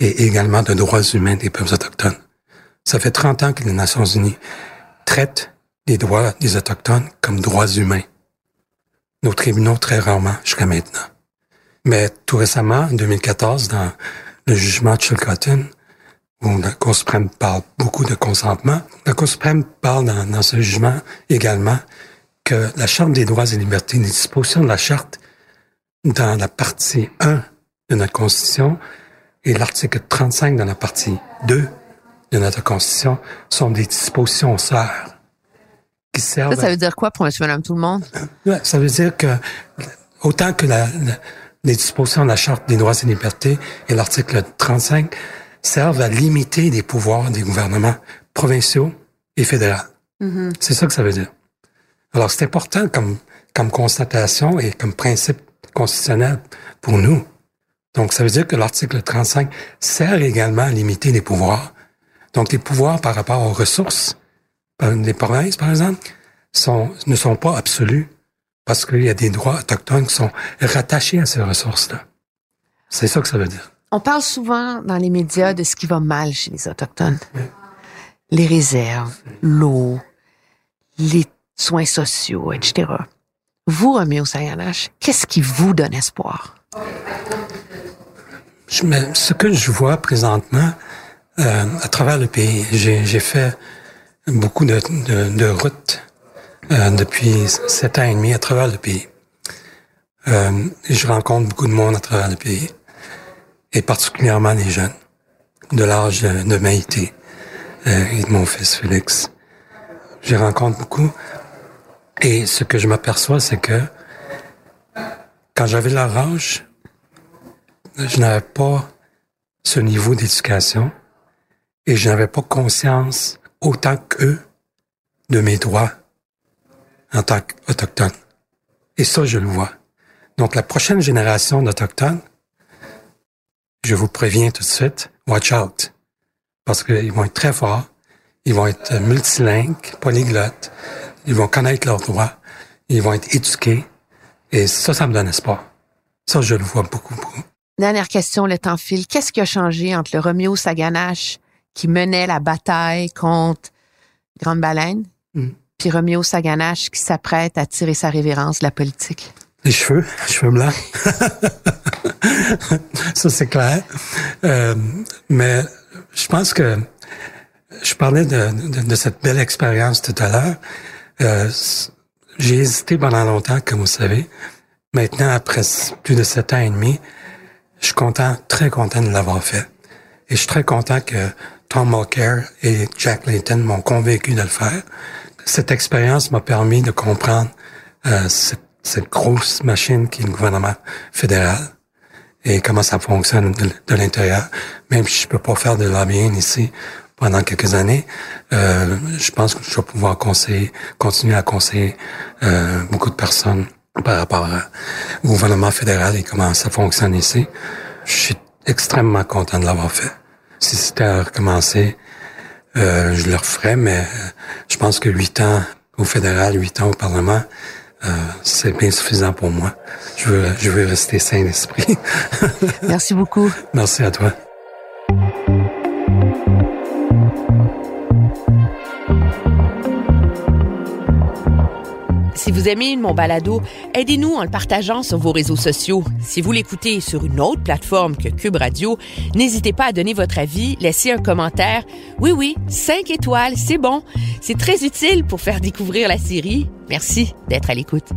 et également de droits humains des peuples autochtones. Ça fait 30 ans que les Nations Unies traitent les droits des Autochtones comme droits humains. Nos tribunaux, très rarement, jusqu'à maintenant. Mais tout récemment, en 2014, dans le jugement de Chilcotin, où la Cour suprême parle beaucoup de consentement, la Cour suprême parle dans, dans ce jugement également que la Charte des droits et libertés, les dispositions de la Charte dans la partie 1 de notre Constitution et l'article 35 dans la partie 2 de notre Constitution sont des dispositions sœurs ça, ça veut dire quoi pour monsieur, madame, tout le monde? ça veut dire que autant que la, les dispositions de la Charte des droits et libertés et l'article 35 servent à limiter les pouvoirs des gouvernements provinciaux et fédéraux. Mm-hmm. C'est ça que ça veut dire. Alors, c'est important comme, comme constatation et comme principe constitutionnel pour nous. Donc, ça veut dire que l'article 35 sert également à limiter les pouvoirs. Donc, les pouvoirs par rapport aux ressources les provinces, par exemple, sont, ne sont pas absolus parce qu'il y a des droits autochtones qui sont rattachés à ces ressources-là. C'est ça que ça veut dire. On parle souvent dans les médias de ce qui va mal chez les Autochtones. Les réserves, l'eau, les soins sociaux, etc. Vous, Roméo Saganache, qu'est-ce qui vous donne espoir? Je ce que je vois présentement euh, à travers le pays, j'ai fait beaucoup de, de, de routes euh, depuis sept ans et demi à travers le pays. Euh, je rencontre beaucoup de monde à travers le pays, et particulièrement les jeunes, de l'âge de, de Maïté euh, et de mon fils Félix. Je rencontre beaucoup, et ce que je m'aperçois, c'est que quand j'avais leur âge, je n'avais pas ce niveau d'éducation et je n'avais pas conscience autant qu'eux de mes droits en tant qu'autochtone. Et ça, je le vois. Donc, la prochaine génération d'Autochtones, je vous préviens tout de suite, watch out. Parce qu'ils vont être très forts, ils vont être multilingues, polyglottes, ils vont connaître leurs droits, ils vont être éduqués. Et ça, ça me donne espoir. Ça, je le vois beaucoup, beaucoup. Dernière question, le temps file. Qu'est-ce qui a changé entre le Roméo Saganache qui menait la bataille contre Grande Baleine, Mm. puis Roméo Saganache qui s'apprête à tirer sa révérence de la politique? Les cheveux, cheveux blancs. ça, c'est clair. Euh, mais je pense que je parlais de, de, de cette belle expérience tout à l'heure. Euh, j'ai hésité pendant longtemps, comme vous savez. Maintenant, après plus de sept ans et demi, je suis content, très content de l'avoir fait. Et je suis très content que Tom Mulcair et Jack Layton m'ont convaincu de le faire. Cette expérience m'a permis de comprendre euh, cette, cette grosse machine qui est le gouvernement fédéral et comment ça fonctionne de, de l'intérieur. Même si je peux pas faire de lobbying ici pendant quelques années, euh, je pense que je vais pouvoir conseiller, continuer à conseiller euh, beaucoup de personnes par rapport au gouvernement fédéral et comment ça fonctionne ici. Je suis extrêmement content de l'avoir fait. Si c'était à recommencer, euh, je le referais, mais euh, je pense que huit ans au fédéral, huit ans au Parlement, euh, c'est bien suffisant pour moi. Je veux, je veux rester sain d'esprit. Merci beaucoup. Merci à toi. Vous aimez mon balado, aidez-nous en le partageant sur vos réseaux sociaux. Si vous l'écoutez sur une autre plateforme que Cube Radio, n'hésitez pas à donner votre avis, laisser un commentaire. Oui, oui, cinq étoiles, c'est bon. C'est très utile pour faire découvrir la série. Merci d'être à l'écoute.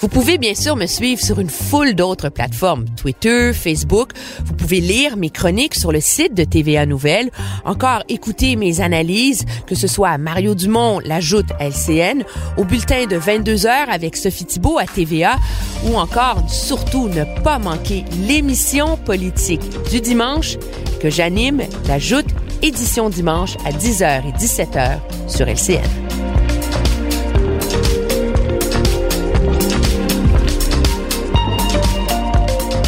Vous pouvez bien sûr me suivre sur une foule d'autres plateformes, Twitter, Facebook. Vous pouvez lire mes chroniques sur le site de TVA Nouvelles, encore écouter mes analyses, que ce soit à Mario Dumont, l'ajoute LCN, au bulletin de 22 heures avec Sophie Thibault à TVA, ou encore surtout ne pas manquer l'émission politique du dimanche que j'anime, l'ajoute édition dimanche à 10h et 17h sur LCN.